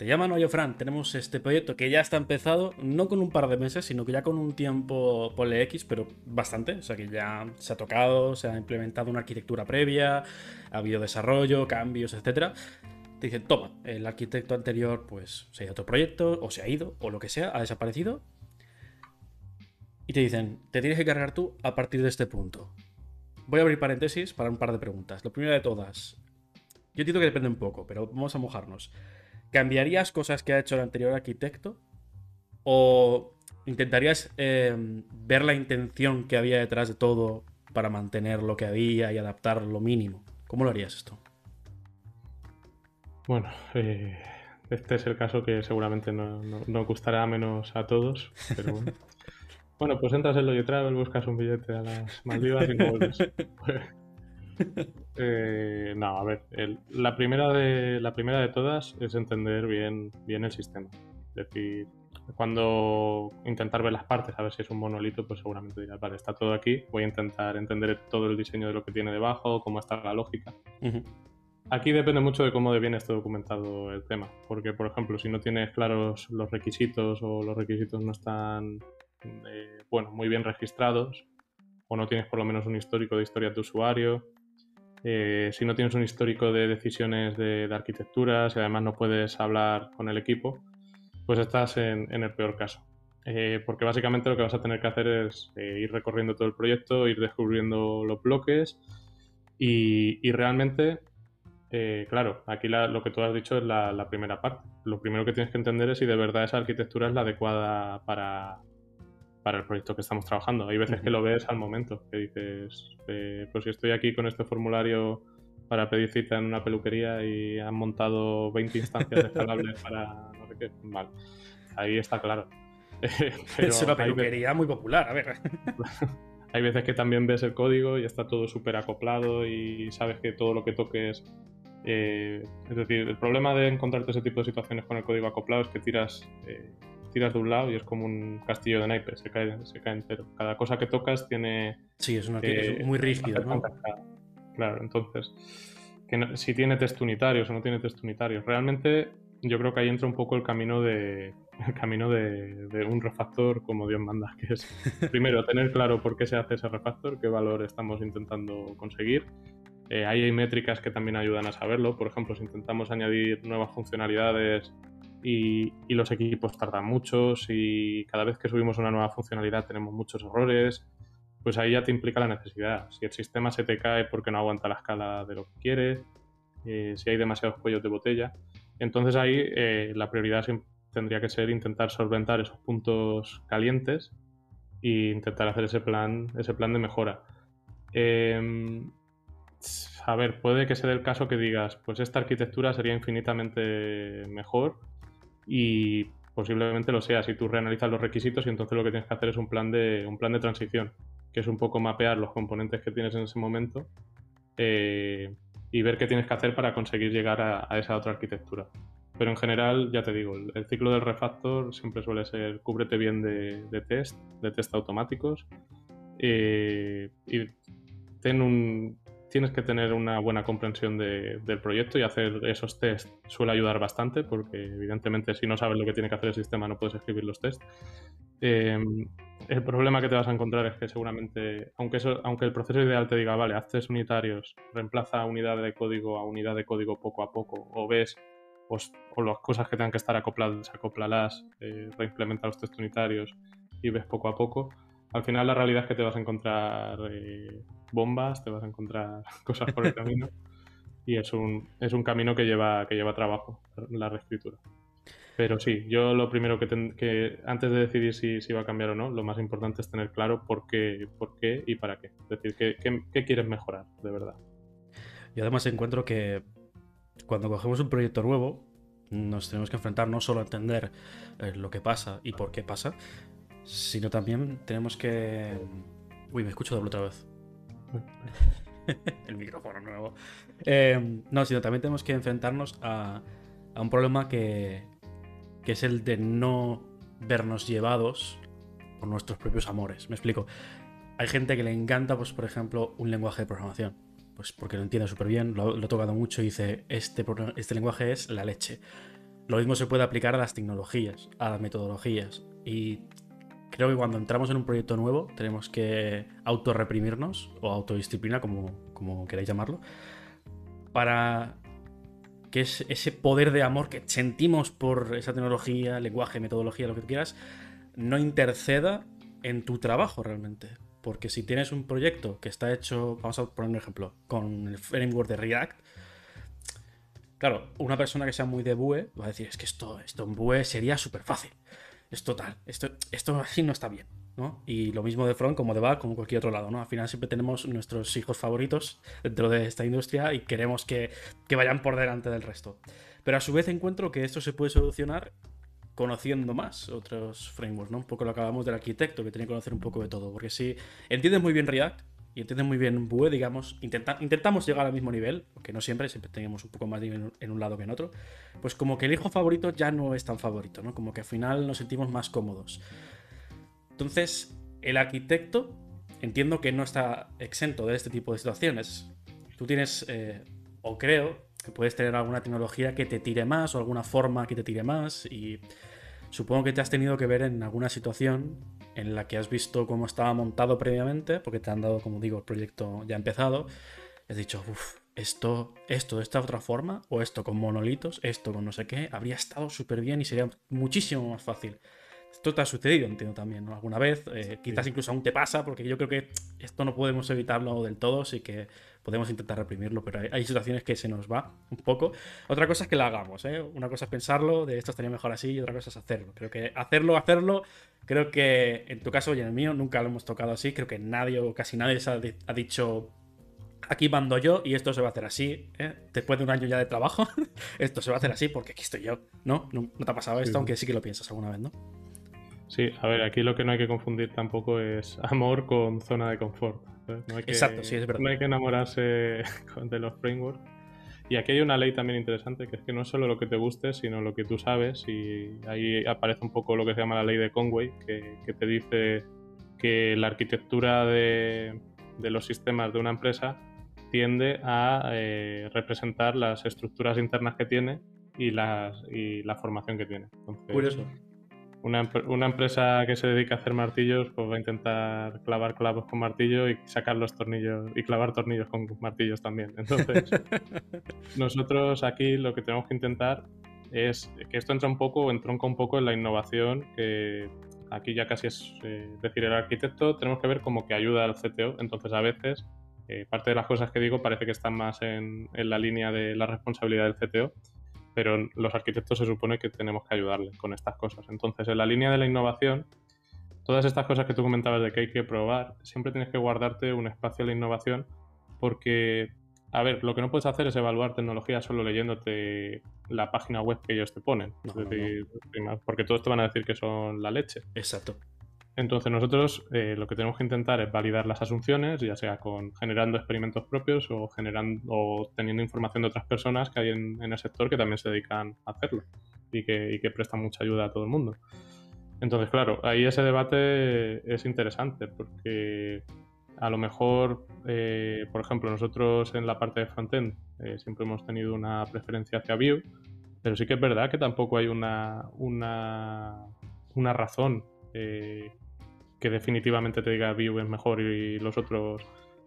Te llaman, oye Fran, tenemos este proyecto que ya está empezado, no con un par de meses, sino que ya con un tiempo, ponle X, pero bastante. O sea que ya se ha tocado, se ha implementado una arquitectura previa, ha habido desarrollo, cambios, etc. Te dicen, toma, el arquitecto anterior pues se ha ido a otro proyecto, o se ha ido, o lo que sea, ha desaparecido. Y te dicen, te tienes que cargar tú a partir de este punto. Voy a abrir paréntesis para un par de preguntas. La primera de todas. Yo entiendo que depende un poco, pero vamos a mojarnos. ¿Cambiarías cosas que ha hecho el anterior arquitecto? ¿O intentarías em, ver la intención que había detrás de todo para mantener lo que había y adaptar lo mínimo? ¿Cómo lo harías esto? Bueno, eh, este es el caso que seguramente no, no, gustará menos a todos, pero bueno. Bueno, pues entras en Loyo Travel, buscas un billete a las Maldivas y no vuelves. Eh, no, a ver, la, primera de, la primera de todas es entender bien, bien el sistema. Es decir, cuando intentar ver las partes, a ver si es un monolito, pues seguramente dirás, vale, está todo aquí, voy a intentar entender todo el diseño de lo que tiene debajo, cómo está la lógica. Aquí depende mucho de cómo de bien esté documentado el tema, porque por ejemplo, si no tienes claros los requisitos o los requisitos no están eh, bueno, muy bien registrados, o no tienes por lo menos un histórico de historia de usuario, eh, si no tienes un histórico de decisiones de, arquitectura, si además no puedes hablar con el equipo, pues estás en, el peor caso. Eh, porque básicamente lo que vas a tener que hacer es ir recorriendo todo el proyecto, ir descubriendo los bloques y, realmente, claro, aquí lo que tú has dicho es la, primera parte. Lo primero que tienes que entender es si de verdad esa arquitectura es la adecuada para, para el proyecto que estamos trabajando. Hay veces que lo ves al momento, que dices, eh, pues si estoy aquí con este formulario para pedir cita en una peluquería y han montado 20 instancias escalables para no sé qué, vale, ahí está claro. es una peluquería muy popular, a ver. hay veces que también ves el código y está todo súper acoplado y sabes que todo lo que toques eh, es decir, el problema de encontrarte ese tipo de situaciones con el código acoplado es que tiras eh, tiras de un lado y es como un castillo de naipes, se cae, se cae entero. Cada cosa que tocas tiene... Sí, es una eh, muy rígida, ¿no? Claro, entonces, que si tiene test unitarios o no tiene test unitarios. Realmente yo creo que ahí entra un poco el camino de el camino de, un refactor como Dios manda, que es primero tener claro por qué se hace ese refactor, qué valor estamos intentando conseguir. Eh, ahí hay métricas que también ayudan a saberlo. Por ejemplo, si intentamos añadir nuevas funcionalidades y, los equipos tardan mucho, si cada vez que subimos una nueva funcionalidad tenemos muchos errores, pues ahí ya te implica la necesidad. Si el sistema se te cae porque no aguanta la escala de lo que quieres, eh, si hay demasiados cuellos de botella, entonces ahí eh, la prioridad tendría que ser intentar solventar esos puntos calientes e intentar hacer ese plan, ese plan de mejora. Em, a ver, puede que sea el caso que digas, pues esta arquitectura sería infinitamente mejor y posiblemente lo sea si tú reanalizas los requisitos y entonces lo que tienes que hacer es un plan de, un plan de transición, que es un poco mapear los componentes que tienes en ese momento eh, y ver qué tienes que hacer para conseguir llegar a, esa otra arquitectura. Pero en general, ya te digo, el, ciclo del refactor siempre suele ser cúbrete bien de, test, de test automáticos eh, y ten un, tienes que tener una buena comprensión del proyecto y hacer esos tests suele ayudar bastante porque evidentemente si no sabes lo que tiene que hacer el sistema no puedes escribir los tests. Em, el problema que te vas a encontrar es que seguramente, aunque el proceso ideal te diga, vale, haz test unitarios, reemplaza unidad de código a unidad de código poco a poco, o ves, pues, o las cosas que tengan que estar acopladas, acóplalas, eh, reimplementa los test unitarios y ves poco a poco, al final la realidad es que te vas a encontrar eh, bombas, te vas a encontrar cosas por el camino y es un, es un camino que lleva, que lleva trabajo, la reescritura. Pero sí, yo lo primero que, antes de decidir si, si, va a cambiar o no, lo más importante es tener claro por qué, por qué y para qué. Es decir, qué, quieres mejorar, de verdad. Y además encuentro que cuando cogemos un proyecto nuevo, nos tenemos que enfrentar no solo a entender eh, lo que pasa y por qué pasa, sino también tenemos que... Uy, me escucho doble otra vez. el micrófono nuevo. Eh, no, sino también tenemos que enfrentarnos a, un problema que, es el de no vernos llevados por nuestros propios amores. Me explico. hay gente que le encanta, pues, por ejemplo, un lenguaje de programación. Pues porque lo entiende súper bien, lo, he tocado mucho y dice, este, este lenguaje es la leche. Lo mismo se puede aplicar a las tecnologías, a las metodologías. Y creo que cuando entramos en un proyecto nuevo tenemos que autorreprimirnos o autodisciplina, como, como queráis llamarlo, para que es ese poder de amor que sentimos por esa tecnología, lenguaje, metodología, lo que quieras, no interceda en tu trabajo realmente. Porque si tienes un proyecto que está hecho, vamos a poner un ejemplo, con el framework de React, claro, una persona que sea muy de Vue va a decir, es que esto, esto en Vue sería súper fácil. Es total, esto, esto así no está bien. Y lo mismo de front como de back, como cualquier otro lado, ¿no? Al final siempre tenemos nuestros hijos favoritos dentro de esta industria y queremos que, vayan por delante del resto. Pero a su vez encuentro que esto se puede solucionar conociendo más otros frameworks, ¿no? Un poco lo acabamos del arquitecto, que tiene que conocer un poco de todo. Porque si entiendes muy bien React y entiendes muy bien Vue, digamos, intentamos llegar al mismo nivel, porque no siempre, siempre tenemos un poco más nivel en un lado que en otro, pues como que el hijo favorito ya no es tan favorito, ¿no? Como que al final nos sentimos más cómodos. Entonces, el arquitecto entiendo que no está exento de este tipo de situaciones. Tú tienes, eh, o creo, que puedes tener alguna tecnología que te tire más o alguna forma que te tire más y supongo que te has tenido que ver en alguna situación en la que has visto cómo estaba montado previamente, porque te han dado, como digo, el proyecto ya empezado, has dicho, uff, esto, esto de esta otra forma, o esto con monolitos, esto con no sé qué, habría estado súper bien y sería muchísimo más fácil. Esto te ha sucedido, entiendo también, ¿no? Alguna vez, eh, quizás incluso aún te pasa, porque yo creo que esto no podemos evitarlo del todo, sí que podemos intentar reprimirlo, pero hay, situaciones que se nos va un poco. Otra cosa es que la hagamos, ¿eh? Una cosa es pensarlo, de esto estaría mejor así, y otra cosa es hacerlo. Creo que hacerlo, hacerlo, creo que en tu caso y en el mío nunca lo hemos tocado así, creo que nadie o casi nadie se ha, dicho aquí mando yo y esto se va a hacer así, ¿eh? después de un año ya de trabajo, esto se va a hacer así porque aquí estoy yo, ¿no? ¿No, te ha pasado esto? Aunque sí que lo piensas alguna vez, ¿no? Sí, a ver, aquí lo que no hay que confundir tampoco es amor con zona de confort. Exacto, sí, es verdad. No hay que enamorarse de los frameworks. Y aquí hay una ley también interesante, que es que no es solo lo que te guste, sino lo que tú sabes. Y ahí aparece un poco lo que se llama la ley de Conway, que, te dice que la arquitectura de, los sistemas de una empresa tiende a eh, representar las estructuras internas que tiene y, las, y la formación que tiene. Curioso. Una, una, empresa que se dedica a hacer martillos, pues va a intentar clavar clavos con martillo y sacar los tornillos y clavar tornillos con martillos también. Entonces, nosotros aquí lo que tenemos que intentar es que esto entra un poco, entronca un poco en la innovación, que aquí ya casi es eh, decir el arquitecto, tenemos que ver como que ayuda al CTO. Entonces, a veces, eh, parte de las cosas que digo parece que están más en, en la línea de la responsabilidad del CTO pero los arquitectos se supone que tenemos que ayudarle con estas cosas. Entonces, en la línea de la innovación, todas estas cosas que tú comentabas de que hay que probar, siempre tienes que guardarte un espacio de la innovación porque, a ver, lo que no puedes hacer es evaluar tecnología solo leyéndote la página web que ellos te ponen. porque todos te van a decir que son la leche. Exacto. Entonces nosotros eh, lo que tenemos que intentar es validar las asunciones, ya sea con generando experimentos propios o generando o teniendo información de otras personas que hay en, el sector que también se dedican a hacerlo y que, prestan mucha ayuda a todo el mundo. Entonces, claro, ahí ese debate es interesante porque a lo mejor, eh, por ejemplo, nosotros en la parte de frontend eh, siempre hemos tenido una preferencia hacia Vue, pero sí que es verdad que tampoco hay una, una, una razón eh, que definitivamente te diga Vue es mejor y los otros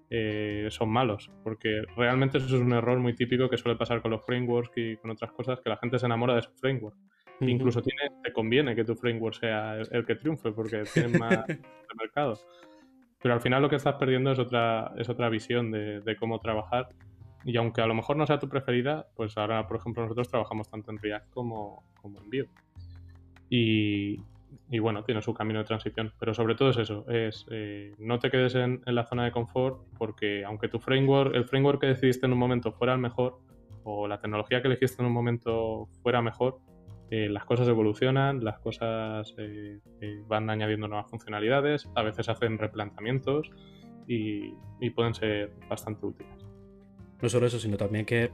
eh, son malos, porque realmente eso es un error muy típico que suele pasar con los frameworks y con otras cosas, que la gente se enamora de su framework. Incluso tiene, te conviene que tu framework sea el, que triunfe, porque tiene más de mercado. Pero al final lo que estás perdiendo es otra, es otra visión de, de, cómo trabajar. Y aunque a lo mejor no sea tu preferida, pues ahora, por ejemplo, nosotros trabajamos tanto en React como, como en Vue. Y, y bueno, tiene su camino de transición. Pero sobre todo es eso, es eh, no te quedes en, la zona de confort porque aunque tu framework, el framework que decidiste en un momento fuera el mejor o la tecnología que elegiste en un momento fuera mejor, eh, las cosas evolucionan, las cosas eh, van añadiendo nuevas funcionalidades, a veces hacen replanteamientos y, pueden ser bastante útiles. No solo eso, sino también que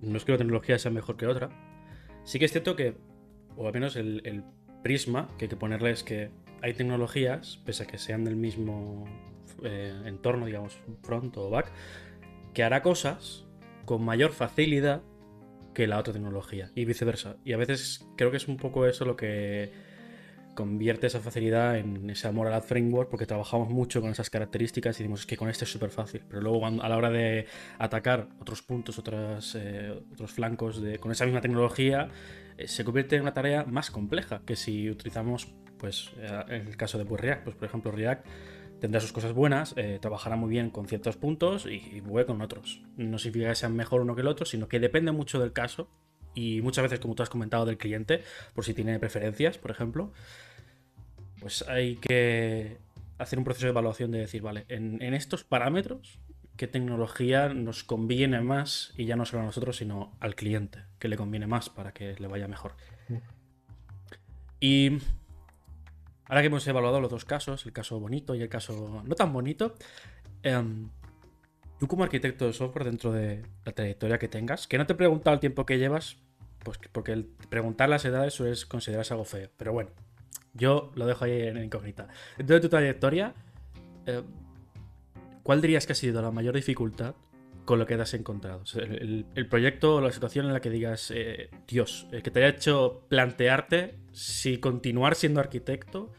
no es que la tecnología sea mejor que otra. Sí que es cierto que, o al menos el prisma que hay que ponerle es que hay tecnologías, pese a que sean del mismo eh, entorno, digamos, front o back, que hará cosas con mayor facilidad que la otra tecnología y viceversa. Y a veces creo que es un poco eso lo que convierte esa facilidad en ese amor al framework porque trabajamos mucho con esas características y decimos que con este es súper fácil. Pero luego a la hora de atacar otros puntos, otras, eh, otros flancos de, con esa misma tecnología, eh, se convierte en una tarea más compleja que si utilizamos, pues en el caso de pues, React, pues por ejemplo React tendrá sus cosas buenas, eh, trabajará muy bien con ciertos puntos y, y con otros. No significa que sean mejor uno que el otro, sino que depende mucho del caso y muchas veces, como tú has comentado, del cliente, por si tiene preferencias, por ejemplo, pues hay que hacer un proceso de evaluación de decir, vale, en, estos parámetros, ¿qué tecnología nos conviene más? Y ya no solo a nosotros, sino al cliente, que le conviene más para que le vaya mejor. Y Ahora que hemos evaluado los dos casos, el caso bonito y el caso no tan bonito, em, tú como arquitecto de software dentro de la trayectoria que tengas, que no te he preguntado el tiempo que llevas, pues porque preguntar las edades suele considerarse algo feo, pero bueno, yo lo dejo ahí en incógnita. Dentro de tu trayectoria, em, ¿cuál dirías que ha sido la mayor dificultad con lo que has encontrado? el, proyecto o la situación en la que digas, eh, Dios, que te haya hecho plantearte si continuar siendo arquitecto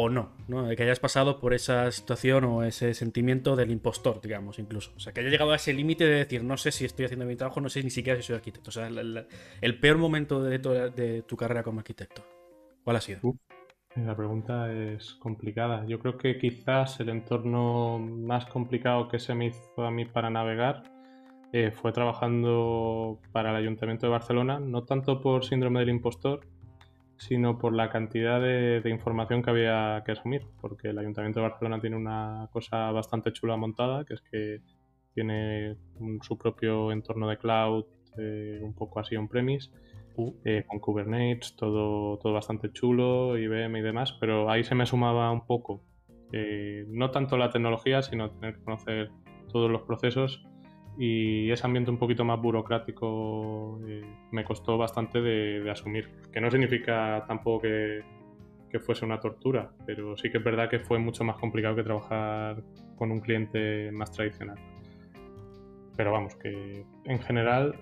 o no, ¿no? Que hayas pasado por esa situación o ese sentimiento del impostor, digamos, incluso. O sea, que haya llegado a ese límite de decir, no sé si estoy haciendo mi trabajo, no sé ni siquiera si soy arquitecto. O sea, el, peor momento de de tu, carrera como arquitecto. ¿Cuál ha sido? la pregunta es complicada. Yo creo que quizás el entorno más complicado que se me hizo a mí para navegar eh, fue trabajando para el Ayuntamiento de Barcelona, no tanto por síndrome del impostor, sino por la cantidad de, información que había que asumir, porque el Ayuntamiento de Barcelona tiene una cosa bastante chula montada, que es que tiene su propio entorno de cloud, eh, un poco así on-premise. Eh, con Kubernetes, todo, todo bastante chulo, IBM y demás, pero ahí se me sumaba un poco, eh, no tanto la tecnología, sino tener que conocer todos los procesos y ese ambiente un poquito más burocrático eh, me costó bastante de, asumir. Que no significa tampoco que, fuese una tortura, pero sí que es verdad que fue mucho más complicado que trabajar con un cliente más tradicional. Pero vamos, que en general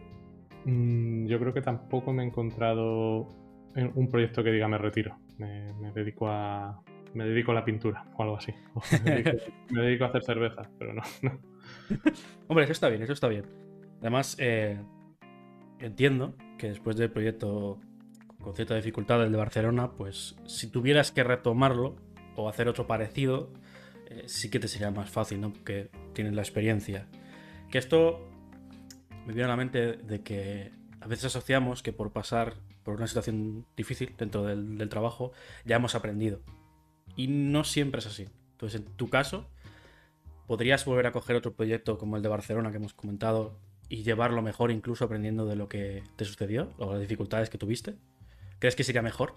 mm, yo creo que tampoco me he encontrado en un proyecto que diga me retiro. Me, dedico a me dedico a la pintura o algo así. me, dedico, a hacer cerveza, pero no. Hombre, eso está bien, eso está bien. Además, eh, entiendo que después del proyecto con cierta dificultad, el de Barcelona, pues si tuvieras que retomarlo o hacer otro parecido, eh, sí que te sería más fácil, ¿no? Porque tienes la experiencia. Que esto me viene a la mente de que a veces asociamos que por pasar por una situación difícil dentro del, trabajo ya hemos aprendido. Y no siempre es así. Entonces, en tu caso, ¿Podrías volver a coger otro proyecto como el de Barcelona que hemos comentado y llevarlo mejor, incluso aprendiendo de lo que te sucedió o las dificultades que tuviste? ¿Crees que sería mejor?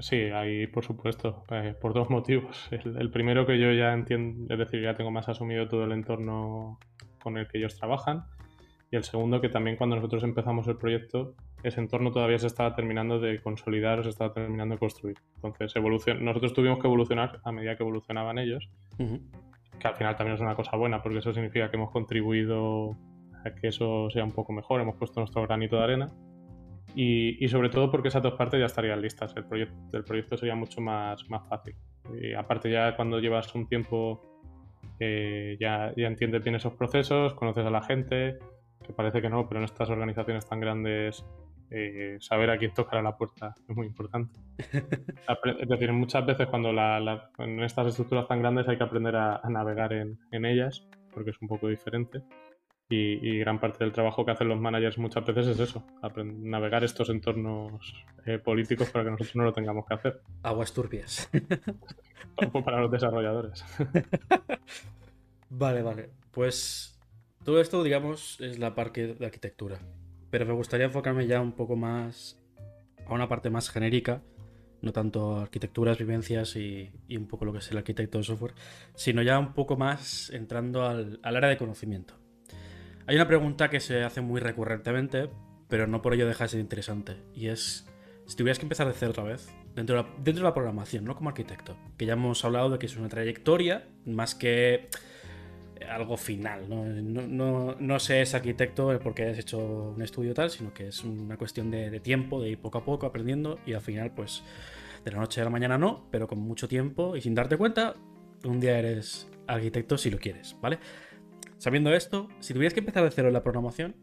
Sí, ahí por supuesto, eh, por dos motivos. El, primero que yo ya entiendo, es decir, ya tengo más asumido todo el entorno con el que ellos trabajan. Y el segundo que también cuando nosotros empezamos el proyecto, ese entorno todavía se estaba terminando de consolidar, se estaba terminando de construir. Entonces, evolucion... nosotros tuvimos que evolucionar a medida que evolucionaban ellos que al final también es una cosa buena, porque eso significa que hemos contribuido a que eso sea un poco mejor, hemos puesto nuestro granito de arena. Y, sobre todo porque esas dos partes ya estarían listas, el proyecto, el proyecto sería mucho más, más fácil. Y aparte ya cuando llevas un tiempo eh, ya, ya entiendes bien esos procesos, conoces a la gente, que parece que no, pero en estas organizaciones tan grandes eh, saber a quién tocar a la puerta es muy importante. es decir, muchas veces cuando en estas estructuras tan grandes hay que aprender a, navegar en, ellas, porque es un poco diferente. Y, gran parte del trabajo que hacen los managers muchas veces es eso, navegar estos entornos eh, políticos para que nosotros no lo tengamos que hacer. Aguas turbias. para los desarrolladores. vale, vale. Pues todo esto, digamos, es la parte de arquitectura pero me gustaría enfocarme ya un poco más a una parte más genérica, no tanto arquitecturas, vivencias y, un poco lo que es el arquitecto de software, sino ya un poco más entrando al, área de conocimiento. Hay una pregunta que se hace muy recurrentemente, pero no por ello deja de ser interesante, y es, si tuvieras que empezar de cero otra vez, dentro de, la, dentro de la programación, no como arquitecto. Que ya hemos hablado de que es una trayectoria más que algo final. ¿no? No, no, sé es arquitecto porque has hecho un estudio tal, sino que es una cuestión de, tiempo, de ir poco a poco aprendiendo y al final, pues, de la noche a la mañana no, pero con mucho tiempo y sin darte cuenta, un día eres arquitecto si lo quieres, ¿vale? Sabiendo esto, si tuvieras que empezar de cero en la programación,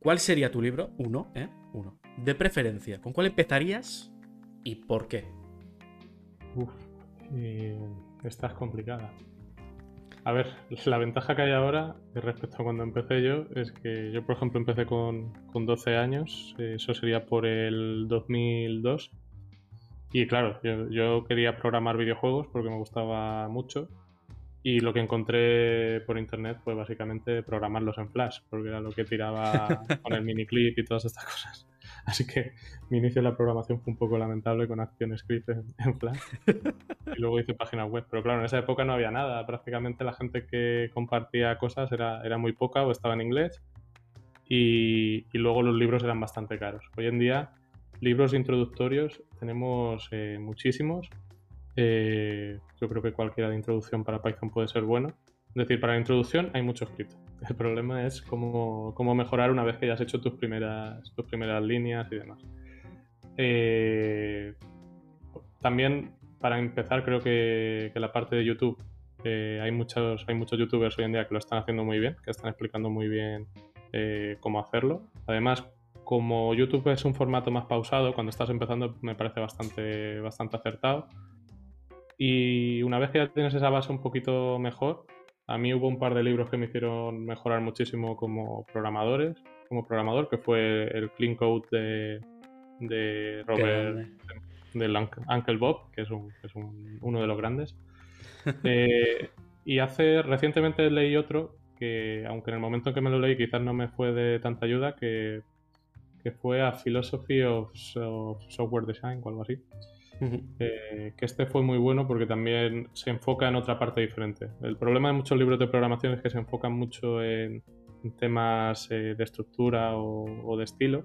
¿cuál sería tu libro? Uno, ¿eh? Uno. De preferencia, ¿con cuál empezarías y por qué? Uf, eh, esta es complicada. A ver, la ventaja que hay ahora respecto a cuando empecé yo es que yo, por ejemplo, empecé con, 12 años, eso sería por el 2002. Y claro, yo, quería programar videojuegos porque me gustaba mucho. Y lo que encontré por internet fue básicamente programarlos en Flash, porque era lo que tiraba con el miniclip y todas estas cosas. Así que mi inicio en la programación fue un poco lamentable con ActionScript en, en Flash. y luego hice páginas web. Pero claro, en esa época no había nada. Prácticamente la gente que compartía cosas era, era muy poca o estaba en inglés. Y, y, luego los libros eran bastante caros. Hoy en día, libros introductorios tenemos eh, muchísimos. Eh, yo creo que cualquiera de introducción para Python puede ser bueno. Es decir, para la introducción hay mucho escrito. El problema es cómo, cómo mejorar una vez que hayas hecho tus primeras, tus primeras líneas y demás. Eh, también, para empezar, creo que, la parte de YouTube, eh, hay, muchos, hay muchos youtubers hoy en día que lo están haciendo muy bien, que están explicando muy bien eh, cómo hacerlo. Además, como YouTube es un formato más pausado, cuando estás empezando me parece bastante, bastante acertado. Y una vez que ya tienes esa base un poquito mejor, a mí hubo un par de libros que me hicieron mejorar muchísimo como programadores, como programador, que fue el Clean Code de, de Robert, del Uncle Bob, que es, uno de los grandes. Eh, y hace, recientemente leí otro que, aunque en el momento en que me lo leí quizás no me fue de tanta ayuda, que, fue a Philosophy of, of Software Design o algo así. Eh, que este fue muy bueno porque también se enfoca en otra parte diferente. El problema de muchos libros de programación es que se enfocan mucho en, temas eh, de estructura o, de estilo.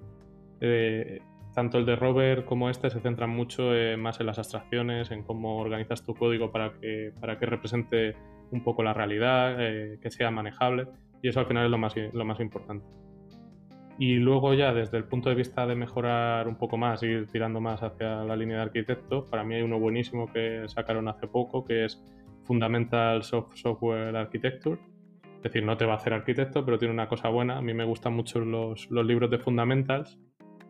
Eh, tanto el de Robert como este se centran mucho más en las abstracciones, en cómo organizas tu código para que, para que represente un poco la realidad, que sea manejable, y eso al final es lo más, lo más importante. Y luego ya desde el punto de vista de mejorar un poco más, ir tirando más hacia la línea de arquitecto, para mí hay uno buenísimo que sacaron hace poco, que es Fundamental Software Architecture. Es decir, no te va a hacer arquitecto, pero tiene una cosa buena. A mí me gustan mucho los, los libros de Fundamentals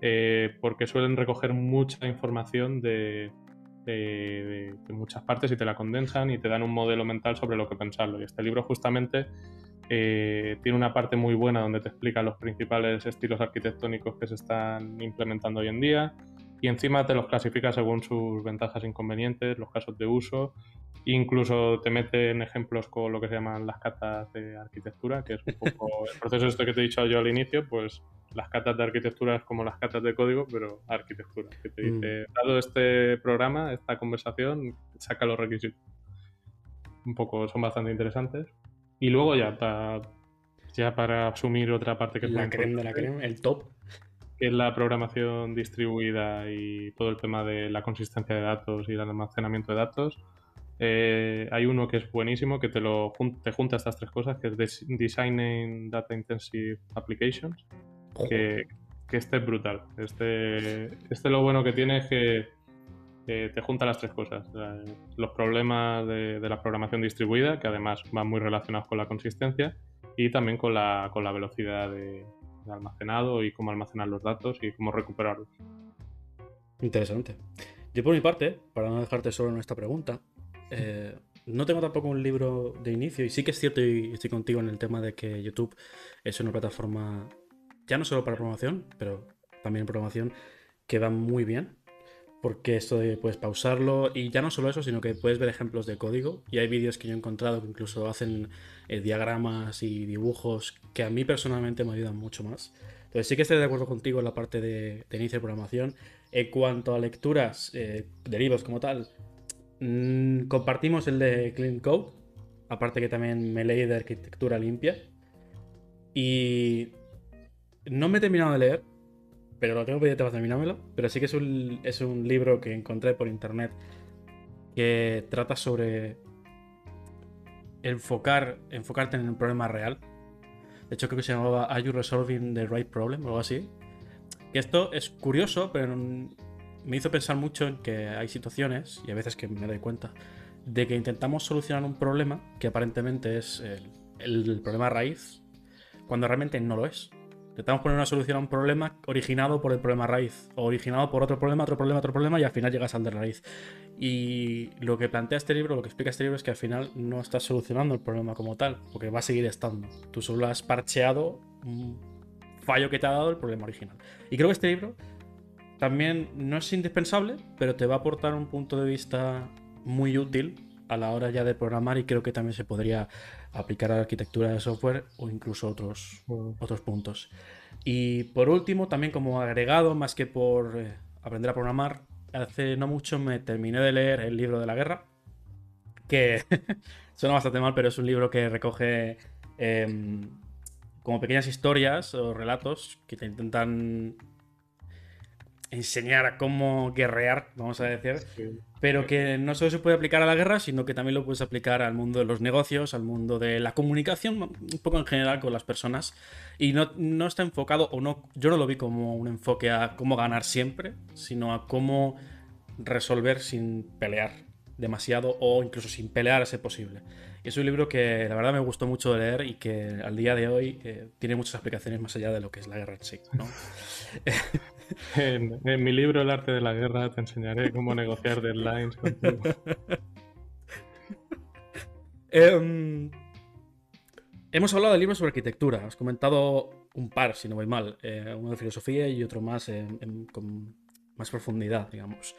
eh, porque suelen recoger mucha información de, de, muchas partes y te la condensan y te dan un modelo mental sobre lo que pensarlo. Y este libro justamente eh, tiene una parte muy buena donde te explica los principales estilos arquitectónicos que se están implementando hoy en día y encima te los clasifica según sus ventajas e inconvenientes, los casos de uso, incluso te mete en ejemplos con lo que se llaman las catas de arquitectura, que es un poco el proceso este que te he dicho yo al inicio, pues las catas de arquitectura es como las catas de código, pero arquitectura, que te dice, mm. dado este programa, esta conversación, saca los requisitos. Un poco, son bastante interesantes. Y luego ya para, ya para asumir otra parte que es la crema de la crema, el top. Que es la programación distribuida y todo el tema de la consistencia de datos y el almacenamiento de datos. Eh, hay uno que es buenísimo, que te, lo, te junta estas tres cosas, que es Designing Data Intensive Applications, que, que, este es brutal. Este, este lo bueno que tiene es que te junta las tres cosas. Los problemas de, la programación distribuida, que además van muy relacionados con la consistencia, y también con la, con la velocidad de, almacenado y cómo almacenar los datos y cómo recuperarlos. Interesante. Yo por mi parte, para no dejarte solo en esta pregunta, eh, no tengo tampoco un libro de inicio y sí que es cierto y estoy contigo en el tema de que YouTube es una plataforma ya no solo para programación, pero también programación que va muy bien porque esto de puedes pausarlo y ya no solo eso, sino que puedes ver ejemplos de código y hay vídeos que yo he encontrado que incluso hacen eh, diagramas y dibujos que a mí personalmente me ayudan mucho más. Entonces sí que estoy de acuerdo contigo en la parte de, inicio de programación. En cuanto a lecturas eh, de libros como tal, mm, compartimos el de Clean Code, aparte que también me leí de arquitectura limpia. Y no me he terminado de leer, pero lo tengo pendiente para terminármelo. Pero sí que es un, es un libro que encontré por internet que trata sobre enfocar, enfocarte en el problema real. De hecho, creo que se llamaba Are You Resolving the Right Problem o algo así. Que esto es curioso, pero me hizo pensar mucho en que hay situaciones, y a veces que me doy cuenta, de que intentamos solucionar un problema que aparentemente es el, el problema raíz, cuando realmente no lo es. Intentamos poner una solución a un problema originado por el problema raíz, o originado por otro problema, otro problema, otro problema, y al final llegas al de raíz. Y lo que plantea este libro, lo que explica este libro es que al final no estás solucionando el problema como tal, porque va a seguir estando. Tú solo has parcheado un fallo que te ha dado el problema original. Y creo que este libro también no es indispensable, pero te va a aportar un punto de vista muy útil a la hora ya de programar y creo que también se podría aplicar a la arquitectura de software o incluso otros, otros puntos. Y por último, también como agregado, más que por eh, aprender a programar, hace no mucho me terminé de leer el libro de la guerra, que suena bastante mal, pero es un libro que recoge em, como pequeñas historias o relatos que te intentan enseñar a cómo guerrear, vamos a decir, pero que no solo se puede aplicar a la guerra, sino que también lo puedes aplicar al mundo de los negocios, al mundo de la comunicación, un poco en general con las personas. Y no, no está enfocado, o no, yo no lo vi como un enfoque a cómo ganar siempre, sino a cómo resolver sin pelear demasiado o incluso sin pelear a ser posible. Y es un libro que la verdad me gustó mucho de leer y que al día de hoy eh, tiene muchas aplicaciones más allá de lo que es la guerra en sí. en, mi libro El arte de la guerra te enseñaré cómo negociar deadlines contigo. Em, hemos hablado de libros sobre arquitectura. Has comentado un par, si no voy mal. Eh, uno de filosofía y otro más con más profundidad, digamos.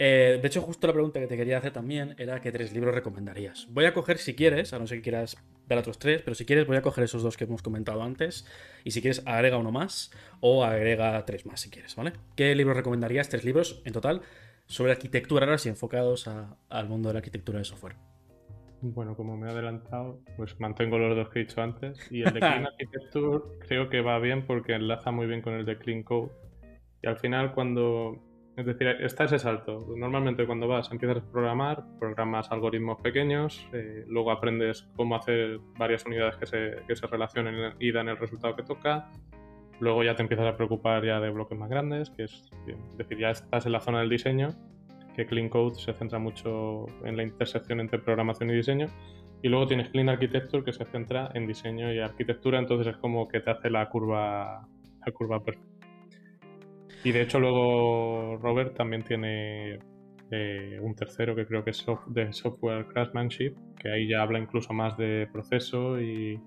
Eh, de hecho, justo la pregunta que te quería hacer también era qué tres libros recomendarías. Voy a coger, si quieres, a no ser que quieras ver otros tres, pero si quieres voy a coger esos dos que hemos comentado antes y si quieres agrega uno más o agrega tres más si quieres, ¿vale? ¿Qué libros recomendarías? Tres libros en total sobre arquitectura ahora y enfocados al mundo de la arquitectura de software. Bueno, como me he adelantado, pues mantengo los dos que he dicho antes. Y el de Clean Architecture creo que va bien porque enlaza muy bien con el de Clean Code. Y al final, cuando es decir, está ese salto. Normalmente cuando vas, empiezas a programar, programas algoritmos pequeños, eh, luego aprendes cómo hacer varias unidades que se, se relacionen y dan el resultado que toca. Luego ya te empiezas a preocupar ya de bloques más grandes, que es, decir, ya estás en la zona del diseño, que Clean Code se centra mucho en la intersección entre programación y diseño. Y luego tienes Clean Architecture que se centra en diseño y arquitectura, entonces es como que te hace la curva, la curva perfecta. Y de hecho luego Robert también tiene eh, un tercero que creo que es de Software Craftsmanship, que ahí ya habla incluso más de proceso y,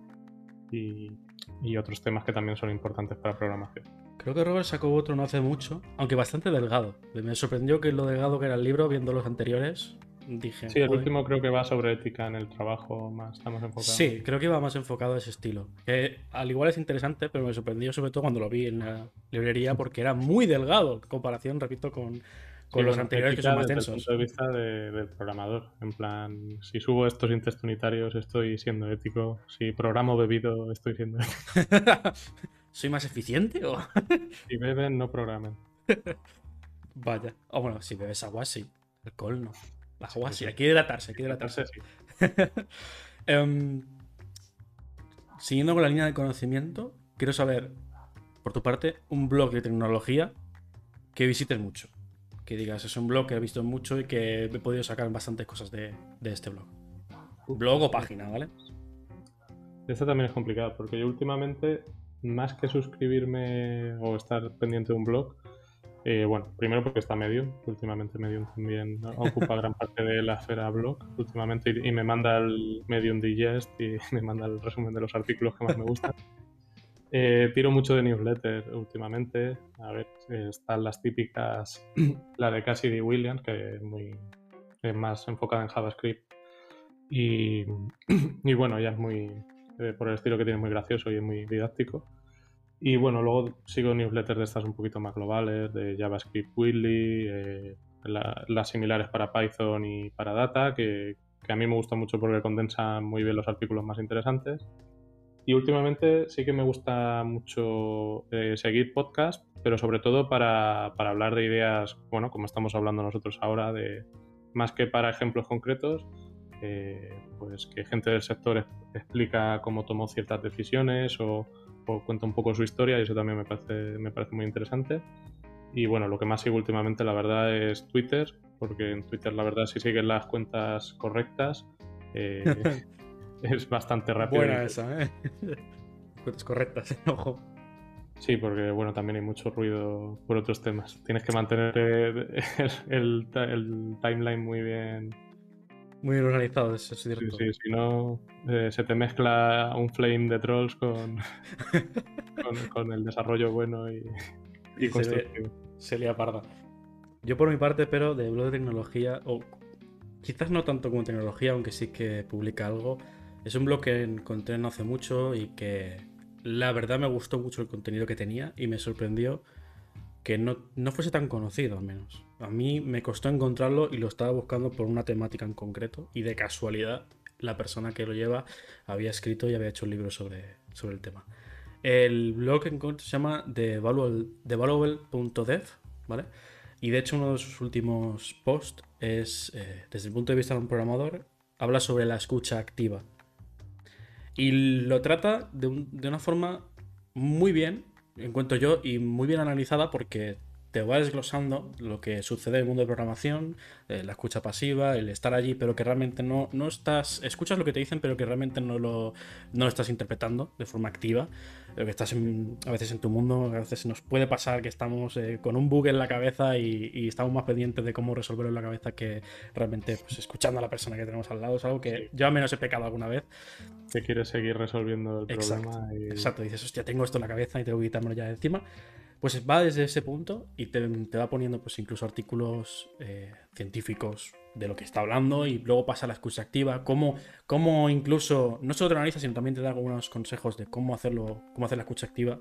y, otros temas que también son importantes para programación. Creo que Robert sacó otro no hace mucho, aunque bastante delgado. Me sorprendió que lo delgado que era el libro, viendo los anteriores, dije. Sí, el último creo que va sobre ética en el trabajo, más, está más enfocado. Sí, creo que va más enfocado a ese estilo. Que al igual es interesante, pero me sorprendió sobre todo cuando lo vi en la librería porque era muy delgado, en comparación, repito, con, los anteriores que son más densos. Desde el punto de vista del programador. En plan, si subo estos intestos unitarios estoy siendo ético. Si programo bebido estoy siendo ético. ¿Soy más eficiente o...? si beben, no programen. Vaya. O bueno, si bebes agua, sí. Alcohol no. La agua sí, hay que hidratarse, hay que hidratarse. Em, siguiendo con la línea de conocimiento, quiero saber, por tu parte, un blog de tecnología que visites mucho. Que digas, es un blog que he visto mucho y que he podido sacar bastantes cosas de, este blog. Blog o página, ¿vale? Esto también es complicado, porque yo últimamente, más que suscribirme o estar pendiente de un blog, eh, bueno, primero porque está Medium, últimamente Medium también ocupa gran parte de la esfera blog últimamente y, me manda el Medium Digest y me manda el resumen de los artículos que más me gustan. Eh, tiro mucho de newsletter últimamente, a ver, están las típicas, la de Cassidy Williams, que es muy más enfocada en JavaScript y, y bueno, ya es muy, eh, por el estilo que tiene, muy gracioso y es muy didáctico. Y bueno, luego sigo newsletters de estas un poquito más globales, de JavaScript Weekly, eh, las similares para Python y para Data, que, a mí me gusta mucho porque condensan muy bien los artículos más interesantes. Y últimamente sí que me gusta mucho eh, seguir podcast, pero sobre todo para, hablar de ideas, bueno, como estamos hablando nosotros ahora, de más que para ejemplos concretos, eh, pues que gente del sector explica cómo tomó ciertas decisiones o, cuenta un poco su historia y eso también me parece, me parece muy interesante. Y bueno, lo que más sigo últimamente la verdad es Twitter, porque en Twitter la verdad si siguen las cuentas correctas eh, es bastante rápido. Buena esa, ¿eh? Cuentas correctas, ojo. Sí, porque bueno, también hay mucho ruido por otros temas. Tienes que mantener el, timeline muy bien. Muy bien organizado, eso es cierto. Sí, sí, si no, eh, se te mezcla un flame de trolls con, con, el desarrollo bueno y, y constructivo. Se lía parda. Yo por mi parte, pero de blog de tecnología, o quizás no tanto como tecnología, aunque sí que publica algo, es un blog que encontré no hace mucho y que la verdad me gustó mucho el contenido que tenía y me sorprendió que no, no, fuese tan conocido al menos. A mí me costó encontrarlo y lo estaba buscando por una temática en concreto y de casualidad la persona que lo lleva había escrito y había hecho un libro sobre, sobre el tema. El blog se llama TheValuable.dev, ¿vale? Y de hecho uno de sus últimos posts es, eh, desde el punto de vista de un programador, habla sobre la escucha activa. Y lo trata de, una forma muy bien, encuentro yo, y muy bien analizada porque te va desglosando lo que sucede en el mundo de programación, eh, la escucha pasiva, el estar allí, pero que realmente no, no estás, escuchas lo que te dicen, pero que realmente no lo, no lo estás interpretando de forma activa que estás a veces en tu mundo, a veces nos puede pasar que estamos eh, con un bug en la cabeza y, estamos más pendientes de cómo resolverlo en la cabeza que realmente pues, escuchando a la persona que tenemos al lado. Es algo que yo al menos he pecado alguna vez. Que quieres seguir resolviendo el problema. Exacto, dices, hostia, tengo esto en la cabeza y tengo que quitármelo ya de encima. Pues va desde ese punto y te, va poniendo pues incluso artículos eh, científicos de lo que está hablando y luego pasa a la escucha activa, cómo, cómo incluso, no solo te analiza, sino también te da algunos consejos de cómo hacerlo, cómo hacer la escucha activa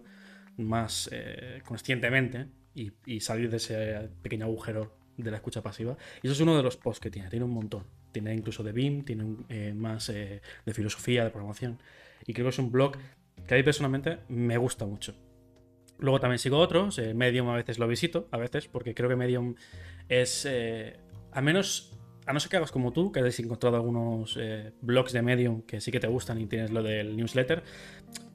más eh, conscientemente y, salir de ese pequeño agujero de la escucha pasiva. Y eso es uno de los posts que tiene, tiene un montón. Tiene incluso de BIM, tiene eh, más de filosofía, de programación. Y creo que es un blog que a mí personalmente me gusta mucho. Luego también sigo otros, Medium a veces lo visito, a veces, porque creo que Medium es, al menos a no ser que hagas como tú, que hayas encontrado algunos eh, blogs de Medium que sí que te gustan y tienes lo del newsletter,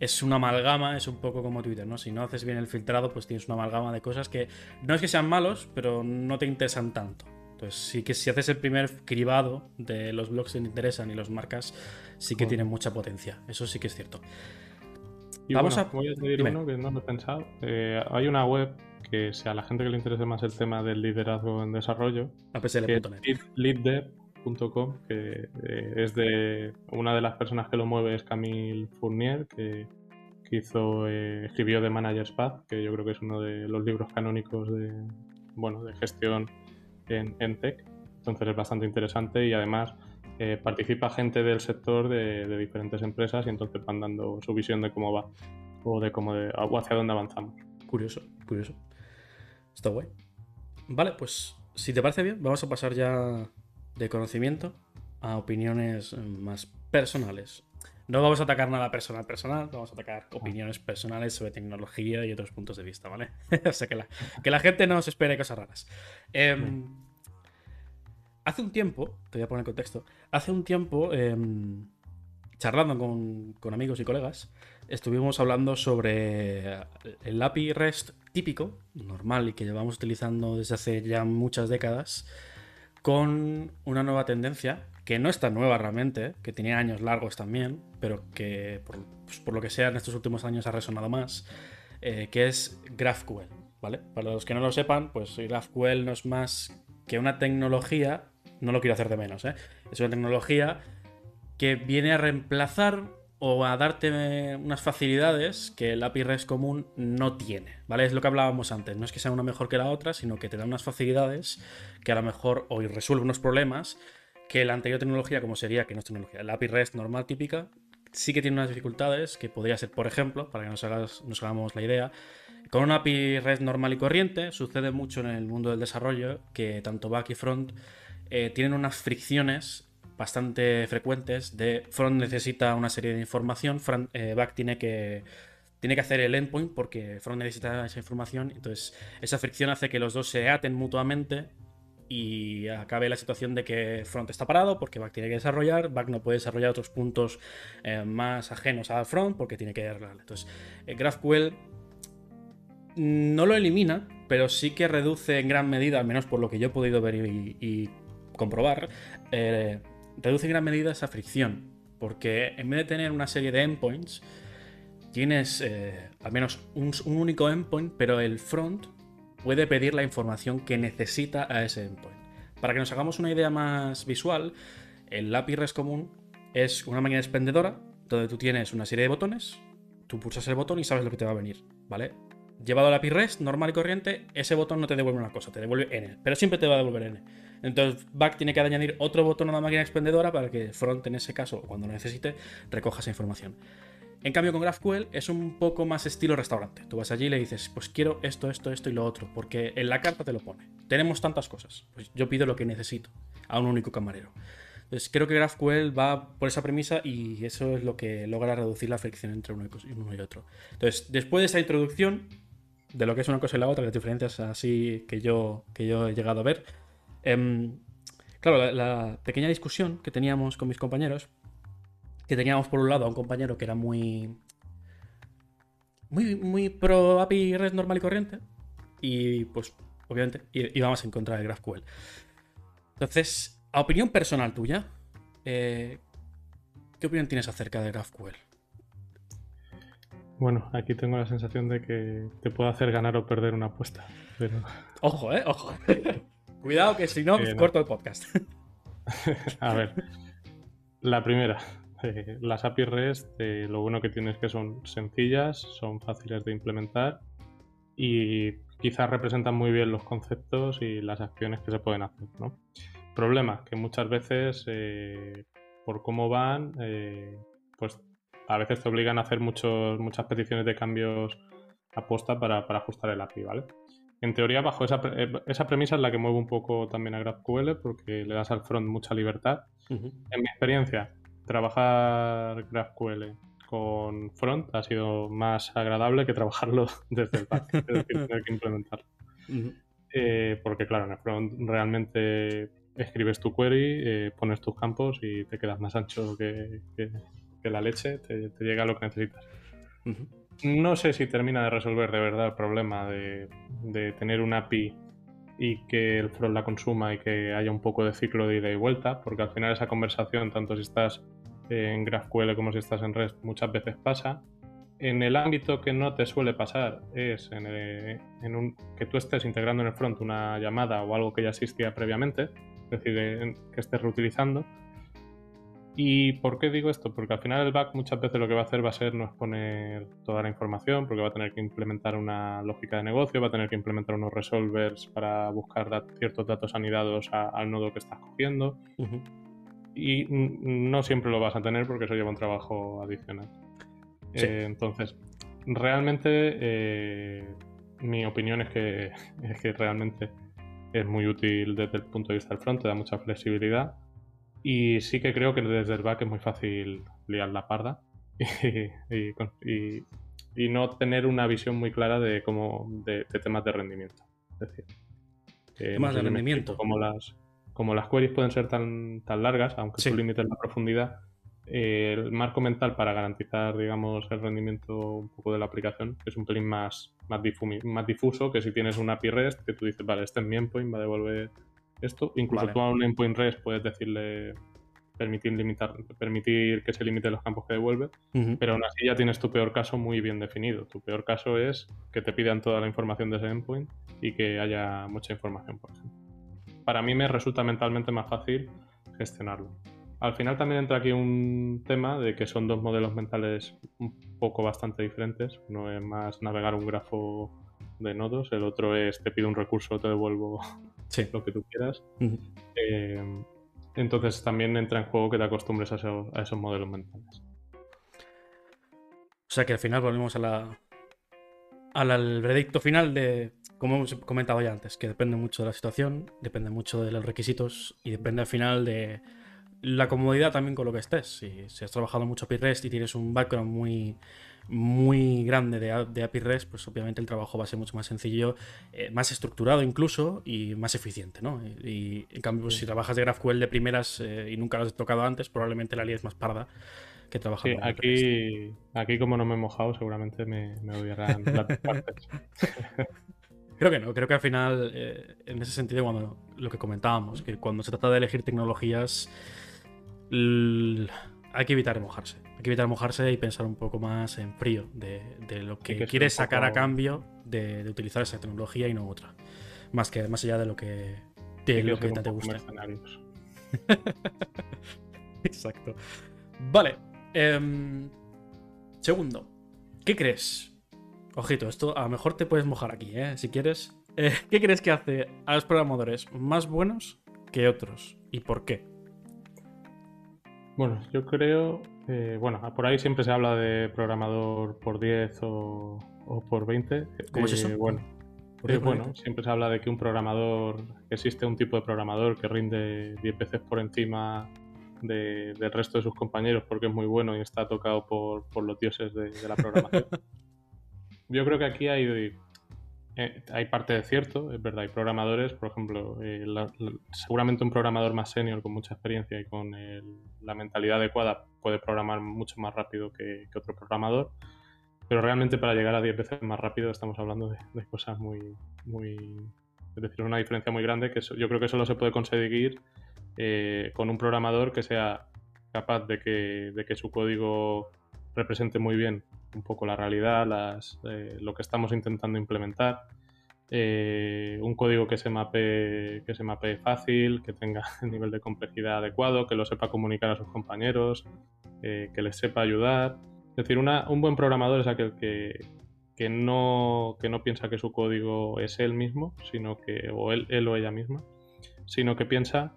es una amalgama, es un poco como Twitter, ¿no? Si no haces bien el filtrado, pues tienes una amalgama de cosas que no es que sean malos, pero no te interesan tanto. Entonces, sí que si haces el primer cribado de los blogs que te interesan y los marcas, sí que tienen mucha potencia. Eso sí que es cierto. Y Vamos a... Voy a decir uno que no lo he pensado. Eh, hay una web que si a la gente que le interese más el tema del liderazgo en desarrollo, que leaddev.com, que eh, es de una de las personas que lo mueve es Camille Fournier, que, hizo, eh, escribió The Manager's Path, que yo creo que es uno de los libros canónicos de, bueno, de gestión en, en tech. Entonces es bastante interesante y además eh, participa gente del sector de, de, diferentes empresas y entonces van dando su visión de cómo va o de cómo de, o hacia dónde avanzamos. Curioso, curioso. Está guay. Vale, pues si te parece bien, vamos a pasar ya de conocimiento a opiniones más personales. No vamos a atacar nada personal personal, vamos a atacar opiniones personales sobre tecnología y otros puntos de vista, ¿vale? o sea, que la, que la gente no se espere cosas raras. Em, hace un tiempo, te voy a poner en contexto, hace un tiempo, em, charlando con, amigos y colegas, estuvimos hablando sobre el API REST típico, normal y que llevamos utilizando desde hace ya muchas décadas, con una nueva tendencia que no es tan nueva realmente, que tenía años largos también, pero que por, pues, lo que sea en estos últimos años ha resonado más, eh, que es GraphQL. ¿vale? Para los que no lo sepan, pues GraphQL no es más que una tecnología, no lo quiero hacer de menos, ¿eh? es una tecnología que viene a reemplazar o a darte unas facilidades que el API REST común no tiene, ¿vale? Es lo que hablábamos antes, no es que sea una mejor que la otra, sino que te da unas facilidades que a lo mejor hoy resuelve unos problemas que la anterior tecnología, como sería, que no es tecnología, la API REST normal típica, sí que tiene unas dificultades que podría ser, por ejemplo, para que nos, nos hagamos la idea, con una API REST normal y corriente sucede mucho en el mundo del desarrollo que tanto back y front eh, tienen unas fricciones bastante frecuentes front necesita una serie de información, eh, back tiene que, tiene que hacer el endpoint porque front necesita esa información, entonces esa fricción hace que los dos se aten mutuamente y acabe la situación de que front está parado porque back tiene que desarrollar, back no puede desarrollar otros puntos eh, más ajenos al front porque tiene que arreglar. Entonces, GraphQL no lo elimina, pero sí que reduce en gran medida, al menos por lo que yo he podido ver y, comprobar, eh, reduce en gran medida esa fricción. Porque en vez de tener una serie de endpoints, tienes eh, al menos un, único endpoint, pero el front puede pedir la información que necesita a ese endpoint. Para que nos hagamos una idea más visual, el API REST común es una máquina expendedora donde tú tienes una serie de botones, tú pulsas el botón y sabes lo que te va a venir, ¿vale? Llevado a la API REST normal y corriente, ese botón no te devuelve una cosa, te devuelve n, pero siempre te va a devolver n. Entonces, back tiene que añadir otro botón a la máquina expendedora para que front, en ese caso, cuando lo necesite, recoja esa información. En cambio, con GraphQL es un poco más estilo restaurante. Tú vas allí y le dices, pues quiero esto, esto, esto y lo otro, porque en la carta te lo pone. Tenemos tantas cosas. Pues yo pido lo que necesito a un único camarero. Entonces, creo que GraphQL va por esa premisa y eso es lo que logra reducir la fricción entre uno y otro. Entonces, después de esa introducción, de lo que es una cosa y la otra, las diferencias así que yo, que yo he llegado a ver. Em, claro, la, pequeña discusión que teníamos con mis compañeros, que teníamos por un lado a un compañero que era muy. muy, muy pro API REST normal y corriente, y pues, obviamente, íbamos en contra de GraphQL. Entonces, a opinión personal tuya, eh, ¿qué opinión tienes acerca de GraphQL? Bueno, aquí tengo la sensación de que te puedo hacer ganar o perder una apuesta. Pero... Ojo, eh, ojo. Cuidado que si no, corto el podcast. A ver, la primera. Eh, las API REST, eh, lo bueno que tienes es que son sencillas, son fáciles de implementar y quizás representan muy bien los conceptos y las acciones que se pueden hacer. ¿no? Problema, que muchas veces, eh, por cómo van, pues a veces te obligan a hacer muchos, muchas peticiones de cambios aposta para, para ajustar el API, ¿vale? En teoría, bajo esa, eh, esa, premisa es la que muevo un poco también a GraphQL porque le das al front mucha libertad. En mi experiencia, trabajar GraphQL con front ha sido más agradable que trabajarlo desde el back, es decir, tener que implementarlo. Eh, porque claro, en el front realmente escribes tu query, eh, pones tus campos y te quedas más ancho que, que la leche te, llega lo que necesitas. No sé si termina de resolver de verdad el problema de, tener una API y que el front la consuma y que haya un poco de ciclo de ida y vuelta, porque al final esa conversación, tanto si estás en GraphQL como si estás en REST, muchas veces pasa. En el ámbito que no te suele pasar es en, un, que tú estés integrando en el front una llamada o algo que ya existía previamente, es decir, que estés reutilizando ¿Y por qué digo esto? Porque al final el back muchas veces lo que va a hacer va a ser no exponer toda la información, porque va a tener que implementar una lógica de negocio, va a tener que implementar unos resolvers para buscar ciertos datos anidados al nodo que estás cogiendo. Y no siempre lo vas a tener porque eso lleva un trabajo adicional. Eh, entonces, realmente eh, mi opinión es que, es que realmente es muy útil desde el punto de vista del front, te da mucha flexibilidad y sí que creo que desde el back es muy fácil liar la parda y, no tener una visión muy clara de, cómo, de, temas de rendimiento. Es decir, de rendimiento. Como las, como las queries pueden ser tan, tan largas, aunque tú limites la profundidad, eh, el marco mental para garantizar, digamos, el rendimiento un poco de la aplicación es un pelín más, más, más difuso que si tienes una API REST que tú dices, vale, este es mi endpoint, va a devolver esto. Incluso tú a un endpoint REST puedes decirle permitir limitar, permitir que se limiten los campos que devuelve, pero aún así ya tienes tu peor caso muy bien definido. Tu peor caso es que te pidan toda la información de ese endpoint y que haya mucha información, por ejemplo. Para mí me resulta mentalmente más fácil gestionarlo. Al final también entra aquí un tema de que son dos modelos mentales un poco bastante diferentes. Uno es más navegar un grafo de nodos, el otro es te pido un recurso, te devuelvo lo que tú quieras. Eh, entonces también entra en juego que te acostumbres a, esos modelos mentales. O sea que al final volvemos a la, al veredicto final de, como hemos comentado ya antes, que depende mucho de la situación, depende mucho de los requisitos y depende al final de la comodidad también con lo que estés. Si, si has trabajado mucho API REST y tienes un background muy, muy grande de, de API REST, pues obviamente el trabajo va a ser mucho más sencillo, eh, más estructurado incluso y más eficiente, ¿no? Y, en cambio, pues, si trabajas de GraphQL de primeras eh, y nunca lo has tocado antes, probablemente la línea es más parda que trabajar sí, aquí, aquí como no me he mojado, seguramente me, me odiarán las partes. Creo que no, creo que al final, eh, en ese sentido, cuando lo que comentábamos, que cuando se trata de elegir tecnologías, hay que evitar mojarse. Hay que evitar mojarse y pensar un poco más en frío de, lo que, quieres sacar a cambio de, utilizar esa tecnología y no otra. Más que más allá de lo que, de lo que te gusta. Exacto. Vale. Em, segundo, ¿qué crees? Ojito, esto a lo mejor te puedes mojar aquí, ¿eh? si quieres. Eh, ¿Qué crees que hace a los programadores más buenos que otros? ¿Y por qué? Bueno, yo creo, eh, bueno, por ahí siempre se habla de programador por 10 o, por 20. ¿Cómo es eso? Eh, bueno, bueno, siempre se habla de que un programador, existe un tipo de programador que rinde 10 veces por encima del resto de sus compañeros porque es muy bueno y está tocado por, los dioses de, de la programación. yo creo que aquí hay eh, hay parte de cierto, es verdad, hay programadores, por ejemplo, eh, seguramente un programador más senior con mucha experiencia y con la mentalidad adecuada puede programar mucho más rápido que, otro programador, pero realmente para llegar a 10 veces más rápido estamos hablando de, cosas muy, muy, es decir, una diferencia muy grande que yo creo que solo se puede conseguir eh, con un programador que sea capaz de que, de que su código represente muy bien un poco la realidad, eh, lo que estamos intentando implementar. Eh, un código que se mape que se mape fácil, que tenga el nivel de complejidad adecuado, que lo sepa comunicar a sus compañeros, eh, que les sepa ayudar. Es decir, un buen programador es aquel que, que, no, que no piensa que su código es él mismo, sino que, o él, él o ella misma, sino que piensa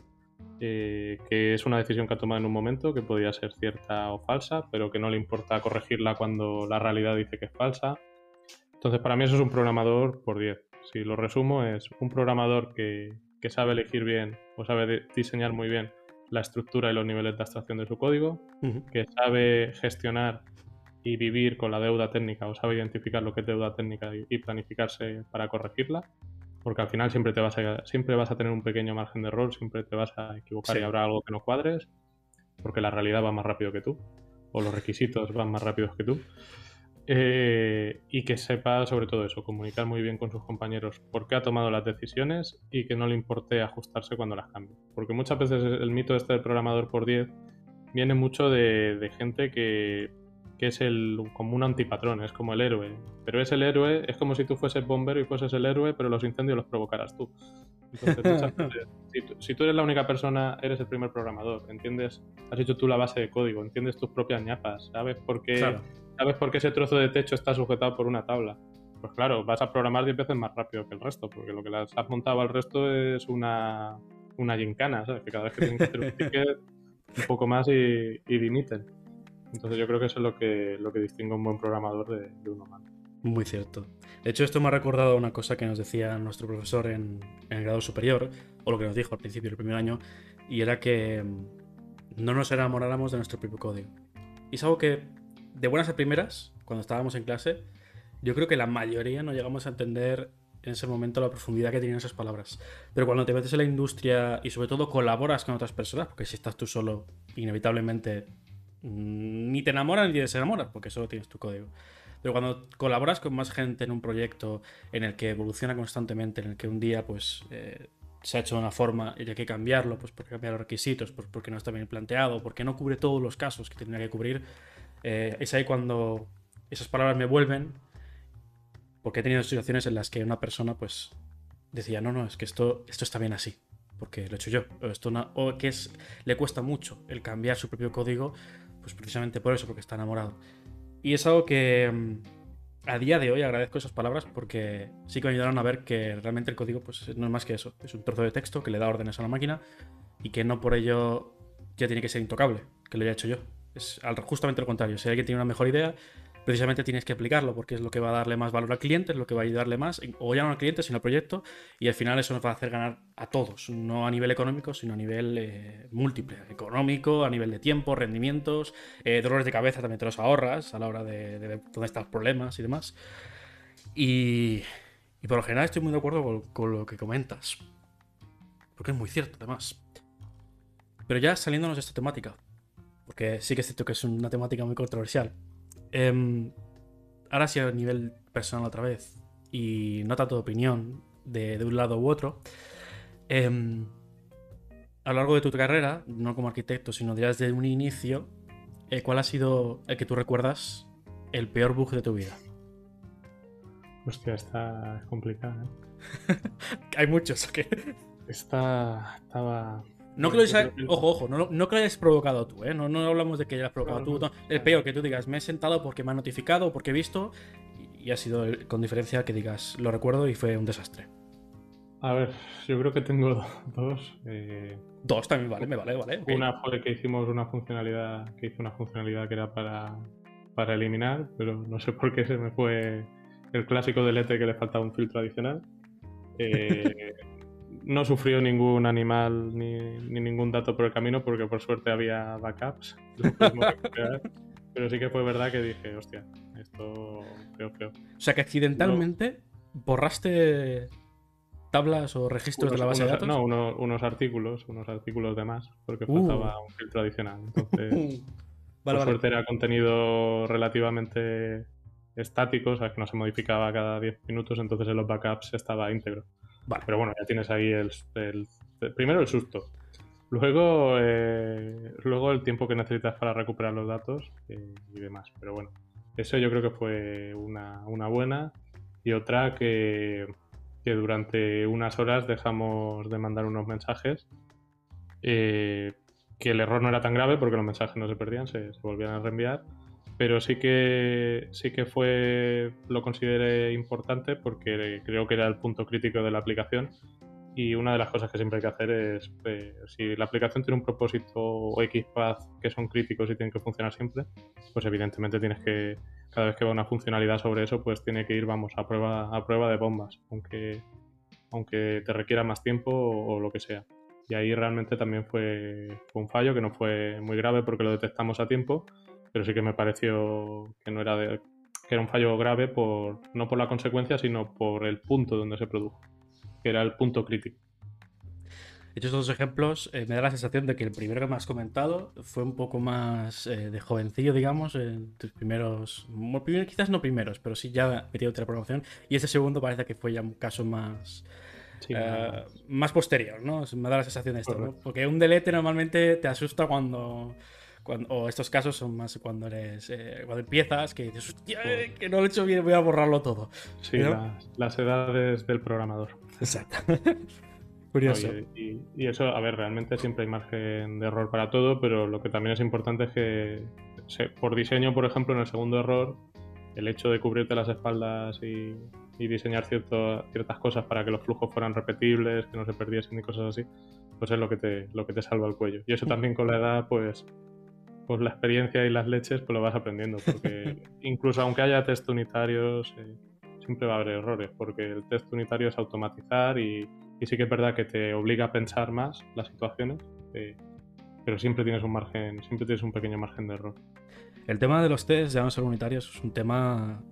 eh, que es una decisión que ha tomado en un momento, que podría ser cierta o falsa, pero que no le importa corregirla cuando la realidad dice que es falsa. Entonces, para mí eso es un programador por 10. Si lo resumo, es un programador que, sabe elegir bien o sabe diseñar muy bien la estructura y los niveles de abstracción de su código, que sabe gestionar y vivir con la deuda técnica o sabe identificar lo que es deuda técnica y planificarse para corregirla porque al final siempre te vas a, siempre vas a tener un pequeño margen de error, siempre te vas a equivocar y habrá algo que no cuadres, porque la realidad va más rápido que tú, o los requisitos van más rápidos que tú. Eh, y que sepa sobre todo eso, comunicar muy bien con sus compañeros por qué ha tomado las decisiones y que no le importe ajustarse cuando las cambie. Porque muchas veces el mito este del programador por 10 viene mucho de gente que que es el, como un antipatrón, es como el héroe. Pero es el héroe, es como si tú fueses bombero y fueses el héroe, pero los incendios los provocaras tú. Entonces, si, tú, eres la única persona, eres el primer programador, entiendes, has hecho tú la base de código, entiendes tus propias ñapas, sabes por qué, sabes por qué ese trozo de techo está sujetado por una tabla. Pues claro, vas a programar 10 veces más rápido que el resto, porque lo que las has montado al resto es una, una gincana, ¿sabes? Que cada vez que tienes que hacer un ticket, un poco más y, y dimiten. Entonces yo creo que eso es lo que, lo que distingue un buen programador de, de un. Muy cierto. De hecho, esto me ha recordado una cosa que nos decía nuestro profesor en, el grado superior, o lo que nos dijo al principio del primer año, y era que mm, no nos enamoráramos de nuestro propio código. Y es algo que, de buenas a primeras, cuando estábamos en clase, yo creo que la mayoría no llegamos a entender en ese momento la profundidad que tenían esas palabras. Pero cuando te metes en la industria y sobre todo colaboras con otras personas, porque si estás tú solo, inevitablemente ni te enamoras ni te desenamoras, porque solo tienes tu código. Pero cuando colaboras con más gente en un proyecto en el que evoluciona constantemente, en el que un día pues eh, se ha hecho de una forma y hay que cambiarlo, pues porque cambiar los requisitos, pues porque no está bien planteado, porque no cubre todos los casos que tendría que cubrir, eh, es ahí cuando esas palabras me vuelven, porque he tenido situaciones en las que una persona pues decía, no, no, es que esto, esto está bien así, porque lo he hecho yo, o, esto o que es, le cuesta mucho el cambiar su propio código pues precisamente por eso, porque está enamorado. Y es algo que mm, a día de hoy agradezco esas palabras porque sí que me ayudaron a ver que realmente el código pues, no es más que eso. Es un trozo de texto que le da órdenes a la máquina y que no por ello ya tiene que ser intocable, que lo haya hecho yo. Es justamente lo contrario. Si alguien tiene una mejor idea, precisamente tienes que aplicarlo porque es lo que va a darle más valor al cliente, es lo que va a ayudarle más, o ya no al cliente, sino al proyecto, y al final eso nos va a hacer ganar a todos, no a nivel económico, sino a nivel eh, múltiple, económico, a nivel de tiempo, rendimientos, eh, dolores de cabeza también te los ahorras a la hora de, ver dónde están los problemas y demás. Y, por lo general estoy muy de acuerdo con, lo que comentas, porque es muy cierto además. Pero ya saliéndonos de esta temática, porque sí que es cierto que es una temática muy controversial. Em, ahora sí a nivel personal otra vez, y no tanto de opinión de, un lado u otro. Em, a lo largo de tu carrera, no como arquitecto, sino desde un inicio, eh, ¿cuál ha sido el que tú recuerdas el peor bug de tu vida? Hostia, está complicado. ¿eh? Hay muchos, ¿o qué? Está, estaba, no que lo hayas, ojo, ojo, no, no, que lo hayas provocado tú, ¿eh? No, no hablamos de que hayas provocado tú. el peor que tú digas, me he sentado porque me han notificado, porque he visto, y ha sido con diferencia que digas, lo recuerdo y fue un desastre. A ver, yo creo que tengo dos. Eh, dos también vale, me vale, vale. Una fue que hicimos una funcionalidad, que hizo una funcionalidad que era para, para eliminar, pero no sé por qué se me fue el clásico delete que le faltaba un filtro adicional. Eh, no sufrió ningún animal ni, ningún dato por el camino porque por suerte había backups. pero sí que fue verdad que dije, hostia, esto feo. O sea que accidentalmente borraste tablas o registros de la base de datos. No, unos artículos, unos artículos de más, porque uh. faltaba un filtro adicional. Entonces, por suerte era contenido relativamente estático, o sea que no se modificaba cada 10 minutos, entonces en los backups estaba íntegro. Vale. Pero bueno, ya tienes ahí el, primero el susto. Luego, eh, luego el tiempo que necesitas para recuperar los datos eh, y demás. Pero bueno, eso yo creo que fue una, buena. Y otra que, que, durante unas horas dejamos de mandar unos mensajes. Eh, que el error no era tan grave porque los mensajes no se perdían, se volvían a reenviar pero sí que sí que fue lo consideré importante porque creo que era el punto crítico de la aplicación. Y una de las cosas que siempre hay que hacer es eh, si la aplicación tiene un propósito o XPath que son críticos y tienen que funcionar siempre pues evidentemente tienes que cada vez que va una funcionalidad sobre eso pues tiene que ir vamos a prueba a prueba de bombas aunque aunque te requiera más tiempo o, lo que sea. Y ahí realmente también fue, fue un fallo que no fue muy grave porque lo detectamos a tiempo pero sí que me pareció que no era de, que era un fallo grave por no por la consecuencia, sino por el punto donde se produjo, que era el punto crítico. Hechos dos ejemplos, eh, me da la sensación de que el primero que me has comentado fue un poco más eh, de jovencillo, digamos, en tus primeros, quizás no primeros, pero sí ya metido otra programación. Y este segundo parece que fue ya un caso más, eh, más posterior, ¿no? Me da la sensación de esto, ¿no? Porque un delete normalmente te asusta cuando o estos casos son más cuando eres eh, cuando empiezas que dices hostia eh, que no lo he hecho bien voy a borrarlo todo sí las, edades del programador. Exacto. Curioso. Y, eso a ver realmente siempre hay margen de error para todo pero lo que también es importante es que por diseño por ejemplo en el segundo error el hecho de cubrirte las espaldas y, diseñar ciertas cosas para que los flujos fueran repetibles que no se perdiesen y cosas así pues es lo que te lo que te salva el cuello. Y eso mm. también con la edad pues pues la experiencia y las leches, pues lo vas aprendiendo. Porque incluso aunque haya test unitarios, eh, siempre va a haber errores, porque el test unitario es automatizar y, sí que es verdad que te obliga a pensar más las situaciones, eh, pero siempre tienes un margen, siempre tienes un pequeño margen de error. El tema de los tests, ya no ser unitarios, es un tema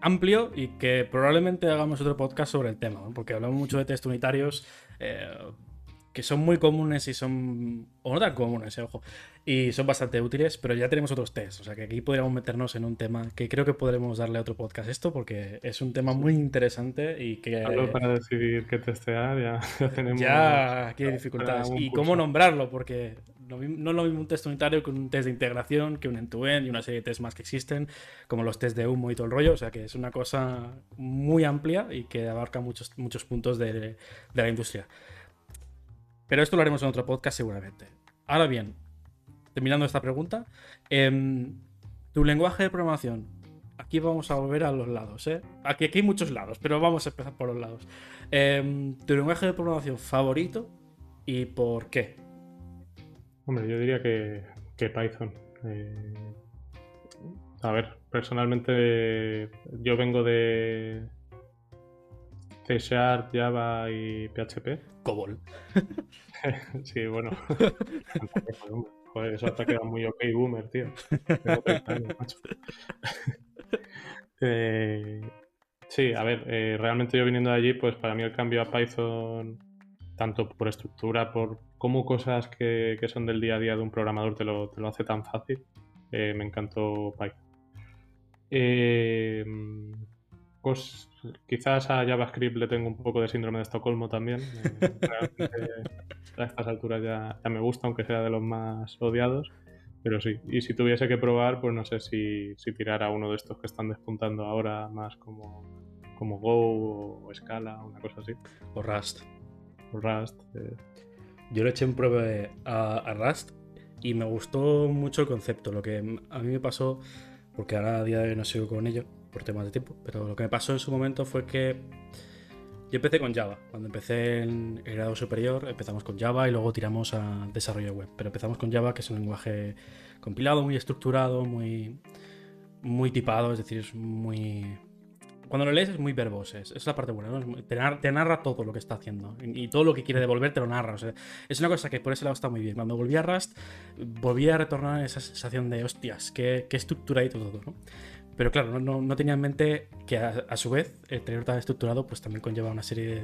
amplio y que probablemente hagamos otro podcast sobre el tema, porque hablamos mucho de test unitarios. Eh, que son muy comunes y son. o no tan comunes, eh, ojo. Y son bastante útiles, pero ya tenemos otros tests. O sea que aquí podríamos meternos en un tema que creo que podremos darle otro podcast esto, porque es un tema muy interesante y que. Algo para decidir qué testear, ya, ya tenemos. Ya, aquí hay dificultades. Y cómo nombrarlo, porque no, es lo mismo un test unitario que un test de integración, que un end-to-end y una serie de tests más que existen, como los test de humo y todo el rollo. O sea que es una cosa muy amplia y que abarca muchos, muchos puntos de, de la industria. Pero esto lo haremos en otro podcast seguramente. Ahora bien, terminando esta pregunta, em, tu lenguaje de programación. Aquí vamos a volver a los lados, ¿eh? Aquí, aquí hay muchos lados, pero vamos a empezar por los lados. Em, tu lenguaje de programación favorito y por qué. Hombre, yo diría que, Python. Eh, A ver, personalmente yo vengo de C Sharp, Java y PHP. Cobol. sí, bueno. Eso te ha quedado muy ok, boomer, tío. Eh, sí, a ver, eh, realmente yo viniendo de allí, pues para mí el cambio a Python, tanto por estructura, por cómo cosas que, son del día a día de un programador te lo, te lo hace tan fácil, eh, me encantó Python. Quizás a JavaScript le tengo un poco de síndrome de Estocolmo también. a estas alturas ya, me gusta, aunque sea de los más odiados. Pero sí, y si tuviese que probar, pues no sé si, si tirar a uno de estos que están despuntando ahora más como, como Go o Scala, una cosa así. O Rust. O Rust. Eh. Yo le eché un prueba a, a, Rust y me gustó mucho el concepto. Lo que a mí me pasó, porque ahora a día de hoy no sigo con ello por temas de tiempo, pero lo que me pasó en su momento fue que yo empecé con Java. Cuando empecé en el grado superior, empezamos con Java y luego tiramos a desarrollo web. Pero empezamos con Java, que es un lenguaje compilado, muy estructurado, muy, muy tipado, es decir, es muy. Cuando lo lees es muy verboso, es, la parte buena, te, narra, todo lo que está haciendo y, todo lo que quiere devolver te lo narra. es una cosa que por ese lado está muy bien. Cuando volví a Rust, volví a retornar esa sensación de hostias, qué, qué estructura y todo, ¿no? Pero claro, no, tenía en mente que a, su vez el tener tan estructurado pues también conlleva una serie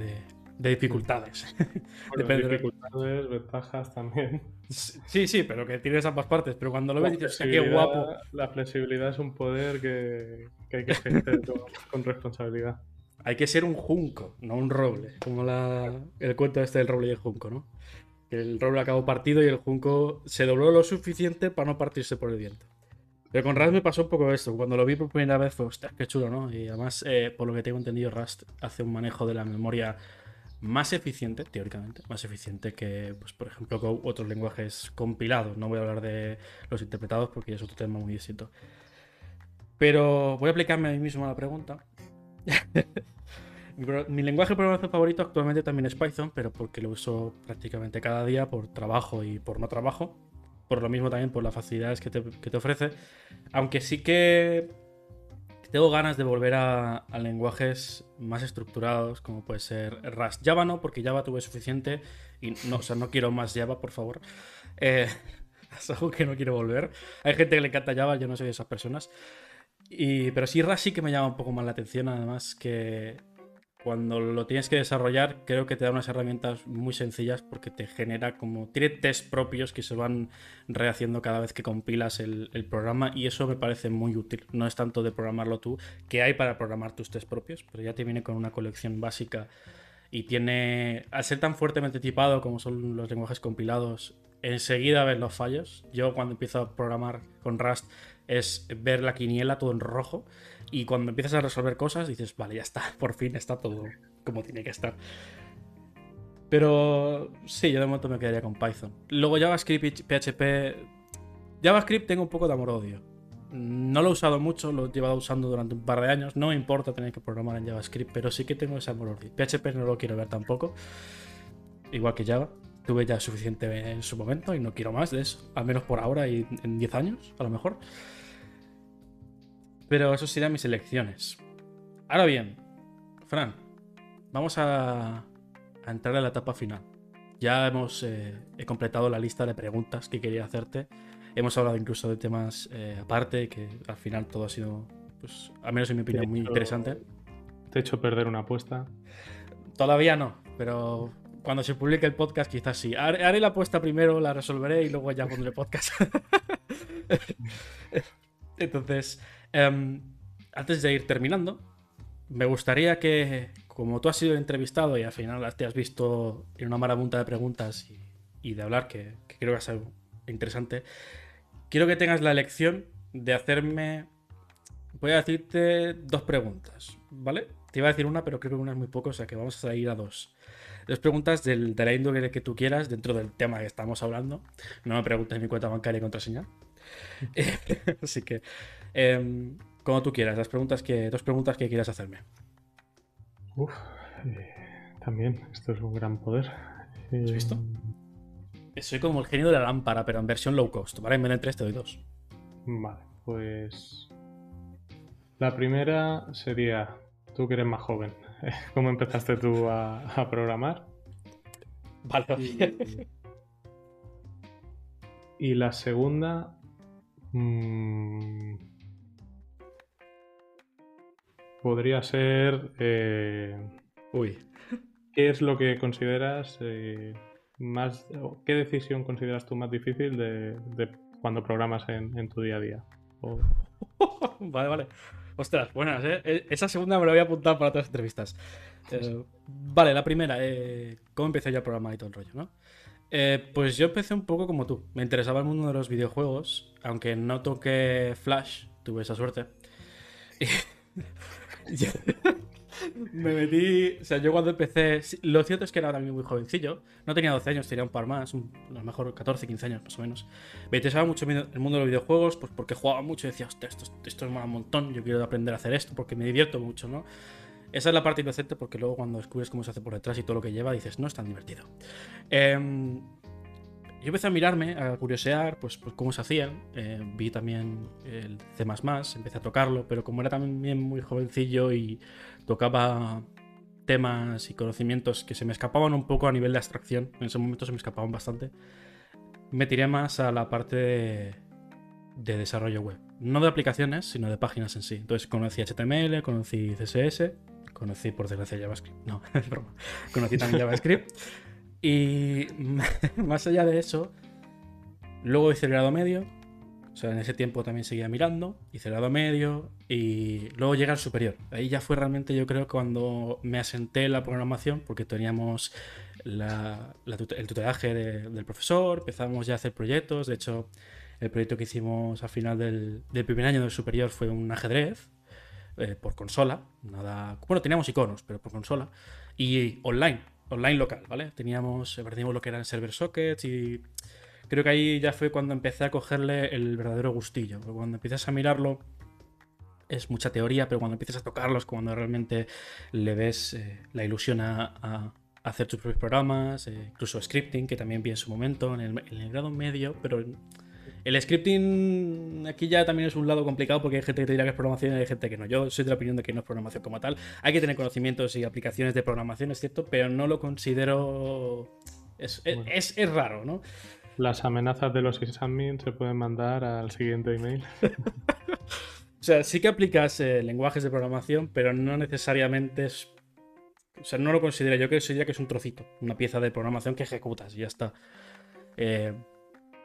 de, dificultades. dificultades, ventajas también. Sí, sí, pero que tienes ambas partes. Pero cuando lo ves dices, qué guapo. La flexibilidad es un poder que, hay que ejercer con, responsabilidad. Hay que ser un junco, no un roble. Como el cuento este del roble y el junco, ¿no? El roble acabó partido y el junco se dobló lo suficiente para no partirse por el viento. Pero con Rust me pasó un poco esto. Cuando lo vi por primera vez fue, hostia, qué chulo, ¿no? Y además, eh, por lo que tengo entendido, Rust hace un manejo de la memoria más eficiente, teóricamente, más eficiente que, pues, por ejemplo, con otros lenguajes compilados. No voy a hablar de los interpretados porque es otro tema muy distinto. Pero voy a aplicarme a mí mismo a la pregunta. mi, lenguaje de programación favorito actualmente también es Python, pero porque lo uso prácticamente cada día por trabajo y por no trabajo por lo mismo también por las facilidades que te, ofrece. Aunque sí que tengo ganas de volver a, lenguajes más estructurados, como puede ser Rust. Java no, porque Java tuve suficiente y no, o sea, no quiero más Java, por favor. Eh, es algo que no quiero volver. Hay gente que le encanta Java, yo no soy de esas personas. Y, pero sí, Rust sí que me llama un poco más la atención, además que cuando lo tienes que desarrollar, creo que te da unas herramientas muy sencillas porque te genera como. Tiene test propios que se van rehaciendo cada vez que compilas el, programa y eso me parece muy útil. No es tanto de programarlo tú, que hay para programar tus test propios, pero ya te viene con una colección básica y tiene. Al ser tan fuertemente tipado como son los lenguajes compilados, enseguida ves los fallos. Yo cuando empiezo a programar con Rust es ver la quiniela todo en rojo y cuando empiezas a resolver cosas dices, vale, ya está, por fin está todo como tiene que estar. Pero sí, yo de momento me quedaría con Python. Luego JavaScript y PHP. JavaScript tengo un poco de amor-odio. No lo he usado mucho, lo he llevado usando durante un par de años. No me importa tener que programar en JavaScript, pero sí que tengo ese amor-odio. PHP no lo quiero ver tampoco. Igual que Java. Tuve ya suficiente en su momento y no quiero más de eso. Al menos por ahora y en 10 años, a lo mejor. Pero eso serían mis elecciones. Ahora bien, Fran, vamos a, entrar a la etapa final. Ya hemos eh, he completado la lista de preguntas que quería hacerte. Hemos hablado incluso de temas eh, aparte, que al final todo ha sido, pues, al menos en mi opinión, muy interesante. Te he hecho perder una apuesta. Todavía no, pero cuando se publique el podcast quizás sí. Haré la apuesta primero, la resolveré y luego ya pondré podcast. Entonces, Em, antes de ir terminando, me gustaría que, como tú has sido entrevistado y al final te has visto en una marabunta de preguntas y, de hablar, que, creo que va a ser interesante, quiero que tengas la elección de hacerme. Voy a decirte dos preguntas, ¿vale? Te iba a decir una, pero creo que una es muy poco, o sea que vamos a ir a dos. Dos preguntas del, de la índole que tú quieras dentro del tema que estamos hablando. No me preguntes mi cuenta bancaria y contraseña. Así que Em, como tú quieras, las preguntas que, dos preguntas que quieras hacerme. Uf, eh, también, esto es un gran poder. ¿Has visto? Soy como el genio de la lámpara, pero en versión low cost, ¿vale? En vez de tres te doy dos. Vale, pues La primera sería, tú que eres más joven, ¿cómo empezaste tú a, programar? Vale. Y, la segunda... Mm, podría ser... Eh, Uy. ¿Qué es lo que consideras eh, más... ¿Qué decisión consideras tú más difícil de, cuando programas en, tu día a día? vale, vale. Ostras, buenas, ¿eh? E, esa segunda me la voy a apuntar para otras entrevistas. Eh, vale, la primera, eh, ¿cómo empecé yo a programar y todo el rollo, no? Eh, pues yo empecé un poco como tú. Me interesaba el mundo de los videojuegos, aunque no toqué Flash, tuve esa suerte. me metí. O sea, yo cuando empecé. Lo cierto es que era también muy jovencillo. No tenía 12 años, tenía un par más. a lo mejor 14, 15 años más o menos. Me interesaba mucho el mundo de los videojuegos, pues porque jugaba mucho y decía, hostia, esto, esto es un montón. Yo quiero aprender a hacer esto porque me divierto mucho, ¿no? Esa es la parte inocente porque luego cuando descubres cómo se hace por detrás y todo lo que lleva, dices, no es tan divertido. Eh, yo empecé a mirarme, a curiosear, pues, pues cómo se hacían. Eh, vi también el C, empecé a tocarlo, pero como era también muy jovencillo y tocaba temas y conocimientos que se me escapaban un poco a nivel de abstracción, en ese momento se me escapaban bastante, me tiré más a la parte de, desarrollo web. No de aplicaciones, sino de páginas en sí. Entonces conocí HTML, conocí CSS, conocí por desgracia JavaScript. No, es broma. Conocí también JavaScript. Y más allá de eso, luego hice el grado medio. O sea, en ese tiempo también seguía mirando, hice el grado medio y luego llega al superior. Ahí ya fue realmente yo creo cuando me asenté en la programación porque teníamos el tutelaje del profesor, empezamos ya a hacer proyectos. De hecho, el proyecto que hicimos al final del, primer año del superior fue un ajedrez eh, por consola. Nada, bueno, teníamos iconos, pero por consola. Y online online local, ¿vale? Teníamos, perdimos lo que eran server sockets y creo que ahí ya fue cuando empecé a cogerle el verdadero gustillo. cuando empiezas a mirarlo es mucha teoría, pero cuando empiezas a tocarlo es cuando realmente le ves eh, la ilusión a, hacer tus propios programas, eh, incluso scripting, que también vi en su momento en el, en el grado medio, pero el scripting aquí ya también es un lado complicado porque hay gente que te dirá que es programación y hay gente que no. Yo soy de la opinión de que no es programación como tal. Hay que tener conocimientos y aplicaciones de programación, es cierto, pero no lo considero... Es, raro, ¿no? Las amenazas de los sysadmins se pueden mandar al siguiente email. o sea, sí que aplicas eh, lenguajes de programación, pero no necesariamente es... O sea, no lo considero. Yo que sería que es un trocito, una pieza de programación que ejecutas y ya está. Eh,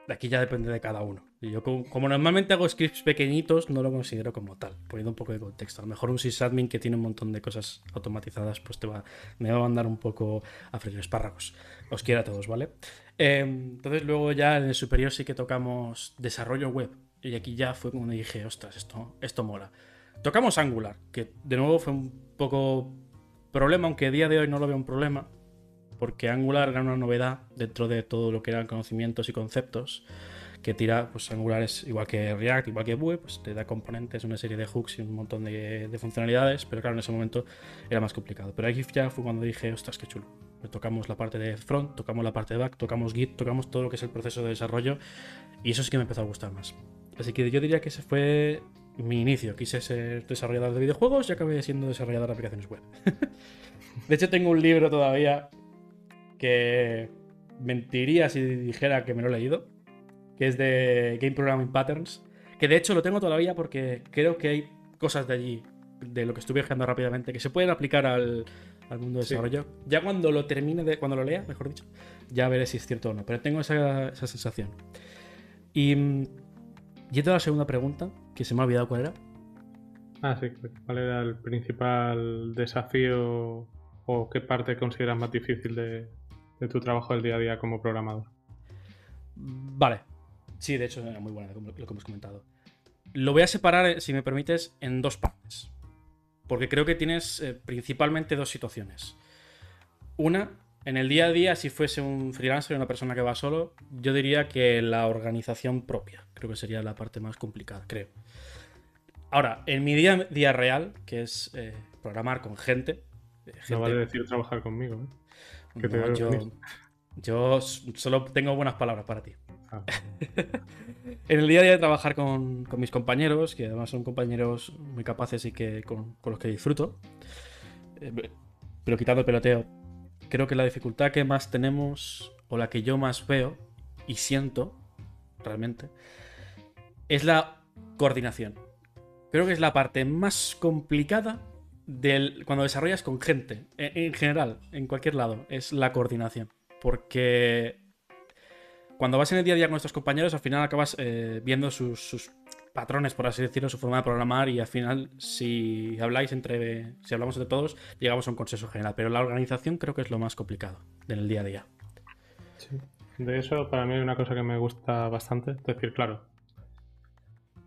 aquí ya depende de cada uno. Yo, como, normalmente hago scripts pequeñitos, no lo considero como tal, poniendo un poco de contexto. A lo mejor un sysadmin que tiene un montón de cosas automatizadas, pues te va, me va a mandar un poco a freír espárragos. Os quiero a todos, ¿vale? Em, entonces, luego ya en el superior sí que tocamos desarrollo web. Y aquí ya fue cuando dije, ostras, esto, esto mola. Tocamos Angular, que de nuevo fue un poco problema, aunque a día de hoy no lo veo un problema porque Angular era una novedad dentro de todo lo que eran conocimientos y conceptos que tira, pues Angular es igual que React, igual que Vue, pues te da componentes, una serie de hooks y un montón de, funcionalidades, pero claro, en ese momento era más complicado. Pero aquí ya fue cuando dije, ostras, qué chulo. Tocamos la parte de front, tocamos la parte de back, tocamos Git, tocamos todo lo que es el proceso de desarrollo y eso sí que me empezó a gustar más. Así que yo diría que ese fue mi inicio. Quise ser desarrollador de videojuegos y acabé siendo desarrollador de aplicaciones web. de hecho, tengo un libro todavía que mentiría si dijera que me lo he leído, que es de Game Programming Patterns, que de hecho lo tengo todavía porque creo que hay cosas de allí, de lo que estuve viajando rápidamente, que se pueden aplicar al, mundo de desarrollo. Ya cuando lo termine, de, cuando lo lea, mejor dicho, ya veré si es cierto o no, pero tengo esa, sensación. Y yendo a la segunda pregunta, que se me ha olvidado cuál era. Ah, sí, ¿cuál era el principal desafío o qué parte consideras más difícil de, de tu trabajo del día a día como programador. Vale. Sí, de hecho, era muy buena lo que hemos comentado. Lo voy a separar, eh, si me permites, en dos partes. Porque creo que tienes eh, principalmente dos situaciones. Una, en el día a día, si fuese un freelancer, una persona que va solo, yo diría que la organización propia. Creo que sería la parte más complicada, creo. Ahora, en mi día día real, que es eh, programar con gente, gente... No vale decir trabajar conmigo, ¿eh? Yo, solo tengo buenas palabras para ti. Ah. En el día a día de trabajar con, mis compañeros, que además son compañeros muy capaces y que con, los que disfruto, eh, pero quitando el peloteo, creo que la dificultad que más tenemos, o la que yo más veo y siento realmente, es la coordinación. Creo que es la parte más complicada cuando desarrollas con gente, en, general, en cualquier lado, es la coordinación. Porque cuando vas en el día a día con estos compañeros, al final acabas eh, viendo sus, patrones, por así decirlo, su forma de programar y al final, si habláis entre, si hablamos entre todos, llegamos a un consenso general. Pero la organización creo que es lo más complicado en el día a día. Sí. De eso, para mí hay una cosa que me gusta bastante, es decir, claro,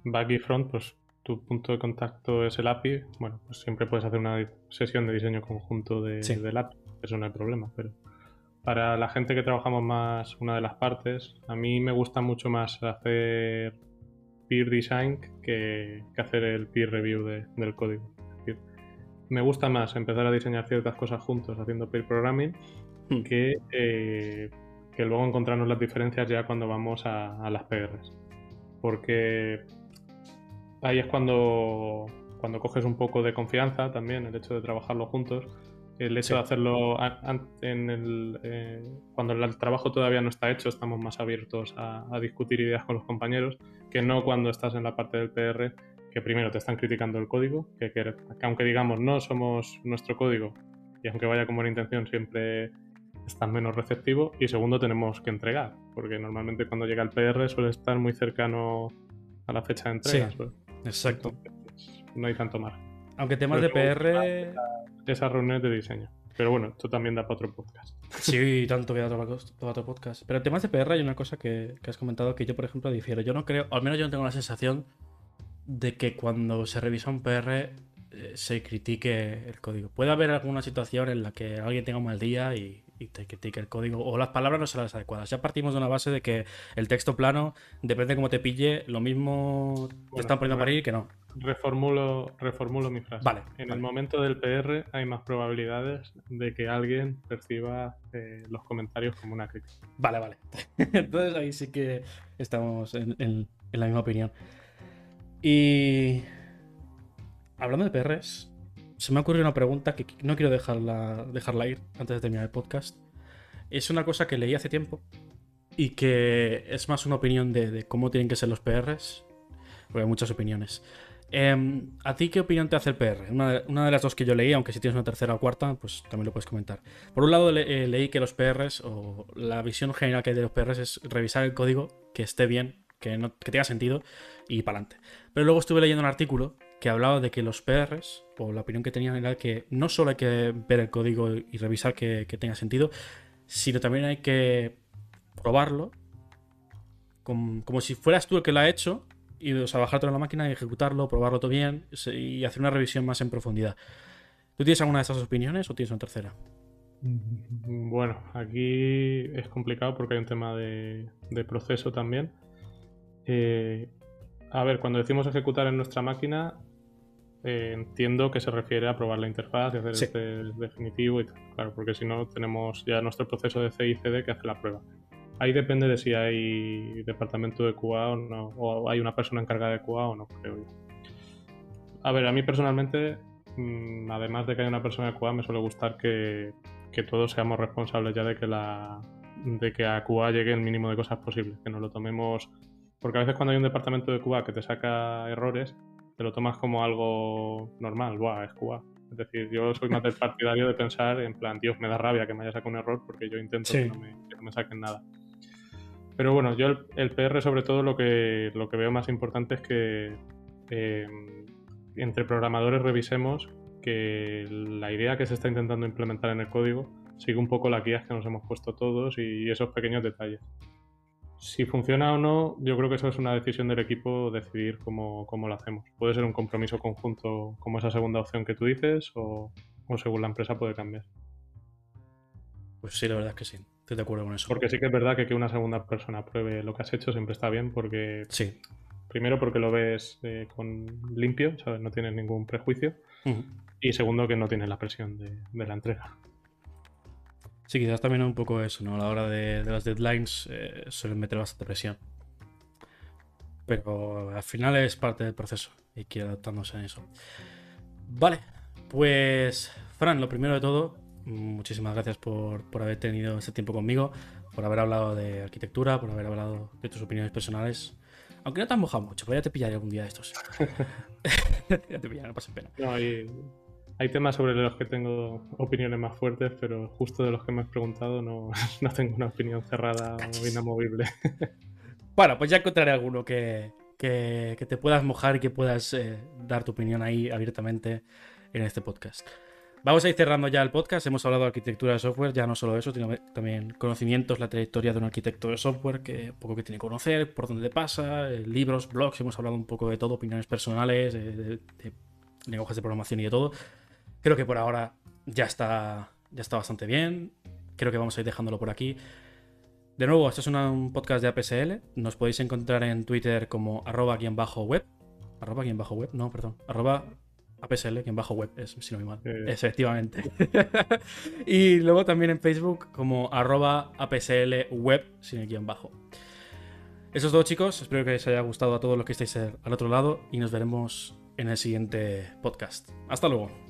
back y front, pues tu punto de contacto es el API, bueno, pues siempre puedes hacer una sesión de diseño conjunto de, del API, eso no hay problema, pero para la gente que trabajamos más una de las partes, a mí me gusta mucho más hacer peer design que, hacer el peer review del código. me gusta más empezar a diseñar ciertas cosas juntos haciendo peer programming hmm. que, eh, que luego encontrarnos las diferencias ya cuando vamos a, a las PRs. Porque ahí es cuando, cuando coges un poco de confianza también, el hecho de trabajarlo juntos. El hecho de hacerlo en el, eh, cuando el trabajo todavía no está hecho, estamos más abiertos a, discutir ideas con los compañeros que no cuando estás en la parte del PR, que primero te están criticando el código, que, que, aunque digamos no somos nuestro código y aunque vaya con buena intención siempre están menos receptivo y segundo tenemos que entregar, porque normalmente cuando llega el PR suele estar muy cercano a la fecha de entrega. Exacto. no hay tanto más. Aunque temas de PR. Esas reuniones de diseño. Pero bueno, esto también da para otro podcast. Sí, tanto que da para otro podcast. Pero en temas de PR hay una cosa que, has comentado que yo, por ejemplo, difiero. Yo no creo, al menos yo no tengo la sensación de que cuando se revisa un PR eh, se critique el código. Puede haber alguna situación en la que alguien tenga un mal día y, y te critique el código o las palabras no son las adecuadas. Ya partimos de una base de que el texto plano, depende de cómo te pille, lo mismo te están poniendo a parir que no. Reformulo, reformulo mi frase. Vale. En el momento del PR hay más probabilidades de que alguien perciba eh, los comentarios como una crítica. Vale, vale. Entonces ahí sí que estamos en, la misma opinión. Y hablando de PRs, se me ha ocurrido una pregunta que no quiero dejarla, dejarla ir antes de terminar el podcast. Es una cosa que leí hace tiempo y que es más una opinión de, cómo tienen que ser los PRs, porque hay muchas opiniones. Em, ¿A ti qué opinión te hace el PR? Una, de las dos que yo leí, aunque si tienes una tercera o cuarta, pues también lo puedes comentar. Por un lado, eh, leí que los PRs, o la visión general que hay de los PRs, es revisar el código, que esté bien, que, no, que tenga sentido y para adelante. Pero luego estuve leyendo un artículo que hablaba de que los PRs, o la opinión que tenían era que no solo hay que ver el código y revisar que, tenga sentido, sino también hay que probarlo como, si fueras tú el que lo ha hecho y o sea, en la máquina y ejecutarlo, probarlo todo bien y hacer una revisión más en profundidad. ¿Tú tienes alguna de esas opiniones o tienes una tercera? Mm, bueno, aquí es complicado porque hay un tema de, proceso también. Eh, a ver, cuando decimos ejecutar en nuestra máquina, eh, entiendo que se refiere a probar la interfaz y hacer el definitivo y tal. Claro, porque si no, tenemos ya nuestro proceso de CICD que hace la prueba. Ahí depende de si hay departamento de QA o no, o hay una persona encargada de QA o no, creo yo. A ver, a mí personalmente, mm, además de que haya una persona de QA, me suele gustar que, que todos seamos responsables ya de que la de que a QA llegue el mínimo de cosas posibles, que nos lo tomemos porque a veces cuando hay un departamento de QA que te saca errores, te lo tomas como algo normal, Buah, es QA. Es decir, yo soy más del partidario de pensar en plan, Dios, me da rabia que me haya sacado un error porque yo intento que, no me, saquen nada. Pero bueno, yo el, PR sobre todo lo que, lo que veo más importante es que em, entre programadores revisemos que la idea que se está intentando implementar en el código sigue un poco las guías que nos hemos puesto todos y esos pequeños detalles. Si funciona o no, yo creo que eso es una decisión del equipo decidir cómo, lo hacemos. Puede ser un compromiso conjunto como esa segunda opción que tú dices o, según la empresa puede cambiar. Pues sí, la verdad es que sí. Estoy de acuerdo con eso. Porque sí que es verdad que que una segunda persona pruebe lo que has hecho siempre está bien porque... Sí. Primero porque lo ves eh, con limpio, ¿sabes? No tienes ningún prejuicio. Y segundo que no tienes la presión de la entrega. Sí, quizás también un poco eso, ¿no? A la hora de, las deadlines eh, suelen meter bastante presión. pero al final es parte del proceso y quiere adaptándose a eso. Vale, pues Fran, lo primero de todo, muchísimas gracias por, por haber tenido este tiempo conmigo, por haber hablado de arquitectura, por haber hablado de tus opiniones personales. Aunque no te has mojado mucho, pues ya te pillaré algún día de estos. ya te pillaré, no pasa pena. No, hay, hay, temas sobre los que tengo opiniones más fuertes, pero justo de los que me has preguntado no, no tengo una opinión cerrada o inamovible. bueno, pues ya encontraré alguno que, que, te puedas mojar y que puedas eh, dar tu opinión ahí abiertamente en este podcast. Vamos a ir cerrando ya el podcast. Hemos hablado de arquitectura de software, ya no solo eso, sino también conocimientos, la trayectoria de un arquitecto de software, que un poco que tiene que conocer, por dónde pasa, eh, libros, blogs, hemos hablado un poco de todo, opiniones personales, de, lenguajes de programación y de todo. Creo que por ahora ya está, ya está bastante bien. Creo que vamos a ir dejándolo por aquí. De nuevo, esto es un podcast de APSL. Nos podéis encontrar en Twitter como arroba bajo web. Arroba bajo web, no, perdón. Arroba APSL, quien bajo web, es, si no me mal. Efectivamente. y luego también en Facebook como arroba APSL web, sin el guion bajo. Eso es todo, chicos. Espero que os haya gustado a todos los que estáis al otro lado y nos veremos en el siguiente podcast. Hasta luego.